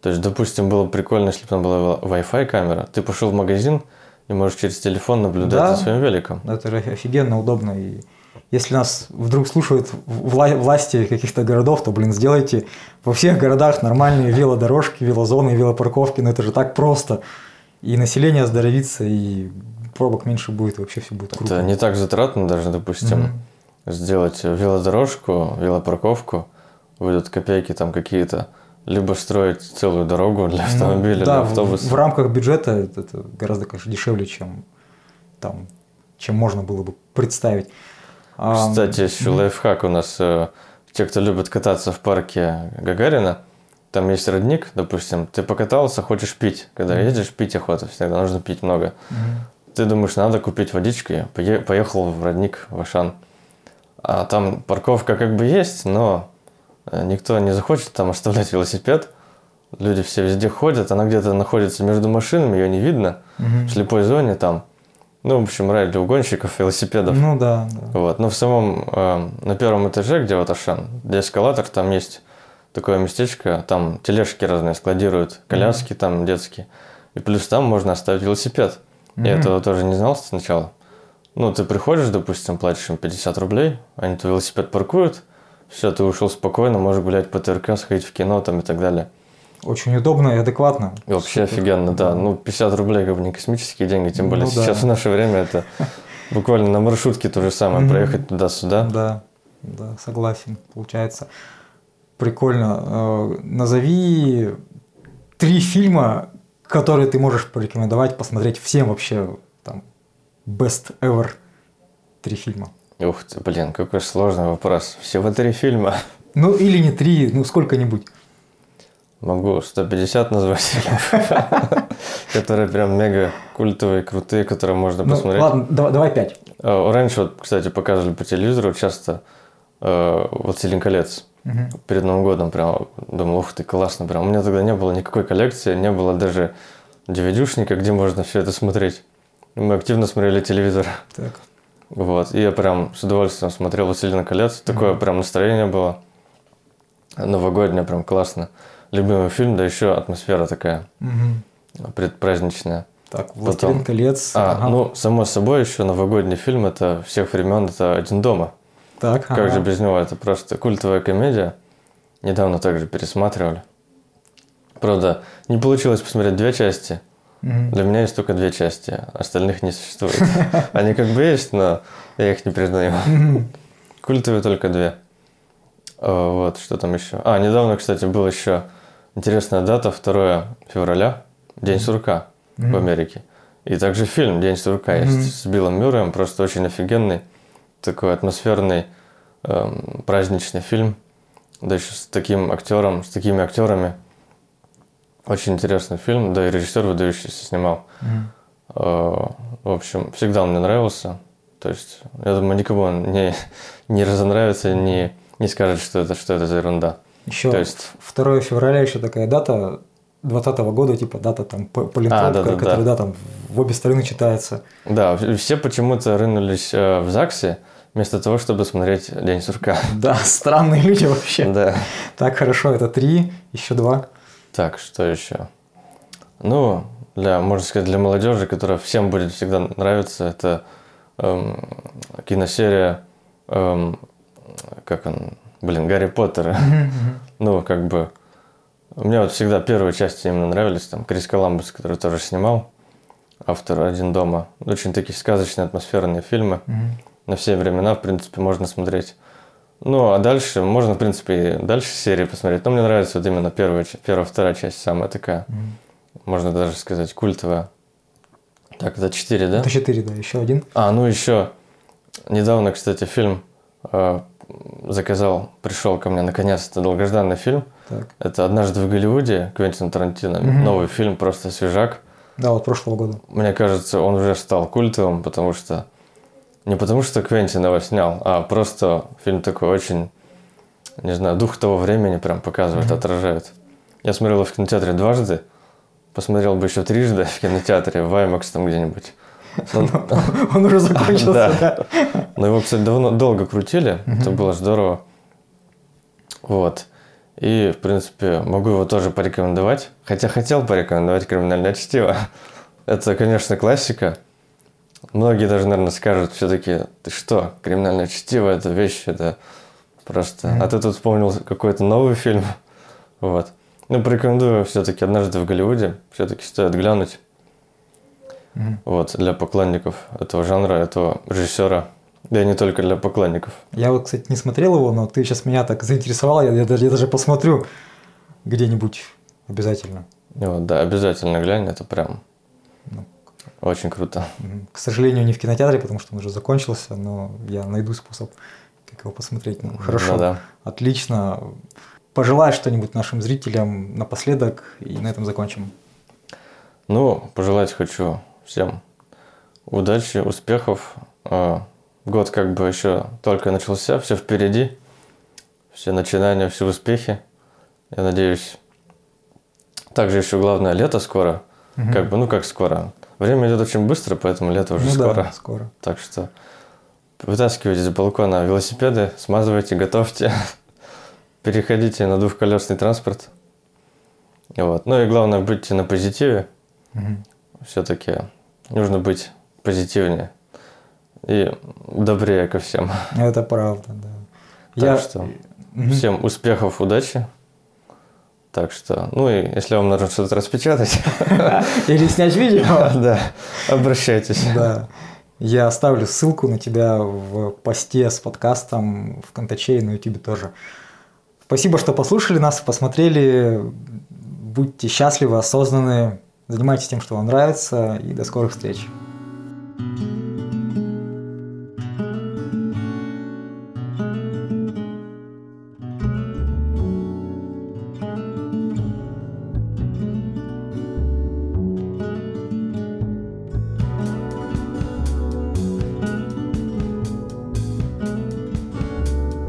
То есть, допустим, было бы прикольно, если бы там была Wi-Fi камера. Ты пошел в магазин и можешь через телефон наблюдать Да. за своим великом. Это же офигенно удобно. И если нас вдруг слушают вла- власти каких-то городов, то, блин, сделайте во всех городах нормальные велодорожки, велозоны, велопарковки. Ну это же так просто. И население оздоровится, и пробок меньше будет, и вообще все будет круто. Это не так затратно даже, допустим, Мгм. сделать велодорожку, велопарковку, выйдут копейки там какие-то, либо строить целую дорогу для автомобиля, Ну, для да, в- автобуса. В, рамках бюджета это, гораздо, конечно, дешевле, чем там, чем можно было бы представить. Кстати, еще мгм. лайфхак у нас. э, Те, кто любит кататься в парке Гагарина, там есть родник, допустим, ты покатался, хочешь пить. Когда Мгм. едешь, пить охота всегда, нужно пить много. Мгм. Ты думаешь, надо купить водички, пое- поехал в родник, в Ашан. А там парковка как бы есть, но э, никто не захочет там оставлять велосипед. Люди все везде ходят, она где-то находится между машинами, ее не видно. Мгм. В слепой зоне там. Ну, в общем, рай для угонщиков велосипедов. Ну да, да. Вот. Но в самом, э, на первом этаже, где вот Ашан, где эскалатор, там есть такое местечко, там тележки разные складируют, коляски там детские. И плюс там можно оставить велосипед. Я Мгм. этого тоже не знал сначала. Ну, ты приходишь, допустим, платишь им 50 рублей, они твой велосипед паркуют, все, ты ушел спокойно, можешь гулять по ТРК, сходить в кино там и так далее. Очень удобно и адекватно. И вообще Супер. офигенно, да. Ну, 50 рублей как бы не космические деньги, тем более Ну да. сейчас в наше время это буквально на маршрутке то же самое, проехать туда-сюда. Да, да, согласен. Получается прикольно. Э, Назови три фильма, которые ты можешь порекомендовать посмотреть всем вообще там best ever три фильма. Ух ты, блин, какой сложный вопрос. Всего три фильма. Ну или не три, ну сколько-нибудь. Могу 150 назвать фильмов, которые прям мега культовые, крутые, которые можно Ну, посмотреть. ладно, давай, пять. Э, Раньше, вот, кстати, показывали по телевизору часто э, «Властелин колец». Мгм. Перед Новым годом прям думал, ух ты, классно прям. У меня тогда не было никакой коллекции, не было даже DVD-шника, где можно все это смотреть. Мы активно смотрели телевизор. Так. Вот, и я прям с удовольствием смотрел «Властелина колец». Такое прям настроение было. Новогоднее, прям классно. Любимый фильм, да еще атмосфера такая Мгм. предпраздничная. Так, «Властелин колец». А, ага. ну, само собой, еще новогодний фильм это всех времен, это «Один дома». Так, Как ага. же без него? Это просто культовая комедия. Недавно также пересматривали. Правда, не получилось посмотреть две части. Мгм. Для меня есть только две части, остальных не существует. Они как бы есть, но я их не признаю. Культовые только две. Э, Вот, что там еще? А, недавно, кстати, была еще интересная дата, 2 февраля, День сурка в. Америке. И также фильм «День сурка» есть с Биллом Мюрреем, просто очень офигенный, такой атмосферный, эм, праздничный фильм, да еще с таким актером, с такими актерами. Очень интересный фильм, да и режиссер выдающийся снимал. Э, В общем, всегда он мне нравился. То есть, я думаю, никому он не, не разонравится, не, не скажет, что это, что это за ерунда. Еще То есть- 2 февраля еще такая дата 20 года, типа дата там п- политровка, А, да-да-да. которая, да, там в обе стороны читается. Да, все почему-то рынулись э, в ЗАГСе, вместо того, чтобы смотреть День сурка. Да, странные люди вообще. Да. Так, хорошо, это три, еще два. Так, что еще? Ну, для, можно сказать, для молодежи, которая всем будет всегда нравиться, это эм, киносерия, эм, как он, блин, Гарри Поттер. Ну, как бы, мне вот всегда первые части именно нравились, там, Крис Коламбус, который тоже снимал, автор «Один дома». Очень такие сказочные, атмосферные фильмы. Мгм. На все времена, в принципе, можно смотреть. Ну, а дальше, можно, в принципе, и дальше серии посмотреть. Но мне нравится вот именно первая, первая, вторая часть, самая такая, Мгм. можно даже сказать, культовая. Так, это четыре, да? Это четыре, да, еще один. А, ну еще недавно, кстати, фильм э, заказал, пришел ко мне наконец-то долгожданный фильм. Так. Это «Однажды в Голливуде» Квентин Тарантино. Мгм. Новый фильм, просто свежак. Да, вот прошлого года. Мне кажется, он уже стал культовым, потому что... Не потому что Квентин его снял, а просто фильм такой очень, не знаю, дух того времени прям показывает, отражает. Я смотрел его в кинотеатре дважды, посмотрел бы еще трижды в кинотеатре, в IMAX там где-нибудь. Ну, Он уже закончился, Да. да. Но его, кстати, давно, долго крутили, это было здорово. Вот. И, в принципе, могу его тоже порекомендовать. Хотя хотел порекомендовать «Криминальное чтиво». Это, конечно, классика. Многие даже, наверное, скажут все-таки, ты что, «Криминальное чтиво» – это вещь, это просто... А ты тут вспомнил какой-то новый фильм. Вот. Ну, порекомендую все-таки «Однажды в Голливуде». Все-таки стоит глянуть. Вот, для поклонников этого жанра, этого режиссера. Да не только для поклонников. Я вот, кстати, не смотрел его, но ты сейчас меня так заинтересовал, я, я даже, я даже посмотрю где-нибудь обязательно. Вот, да, обязательно глянь, это прям Ну. очень круто. К сожалению, не в кинотеатре, потому что он уже закончился, но я найду способ, как его посмотреть. Ну, хорошо, Ну да. отлично. Пожелай что-нибудь нашим зрителям напоследок, и на этом закончим. Ну, пожелать хочу всем удачи, успехов. Год как бы еще только начался, все впереди. Все начинания, все успехи. Я надеюсь. Также еще главное, лето скоро. Мгм. Как бы, ну как скоро. Время идет очень быстро, поэтому лето уже ну скоро. да, скоро. Так что вытаскивайте с балкона велосипеды, смазывайте, готовьте, переходите на двухколесный транспорт. Вот. Ну и главное, будьте на позитиве. Мгм. Все-таки нужно быть позитивнее и добрее ко всем. Это правда, да. Так что Мгм. всем успехов, удачи. Так что, ну и если вам нужно что-то распечатать, Или снять видео. да, обращайтесь. Да. Я оставлю ссылку на тебя в посте с подкастом в Контаче и на YouTube тоже. Спасибо, что послушали нас, посмотрели. Будьте счастливы, осознанны, занимайтесь тем, что вам нравится, и до скорых встреч. thank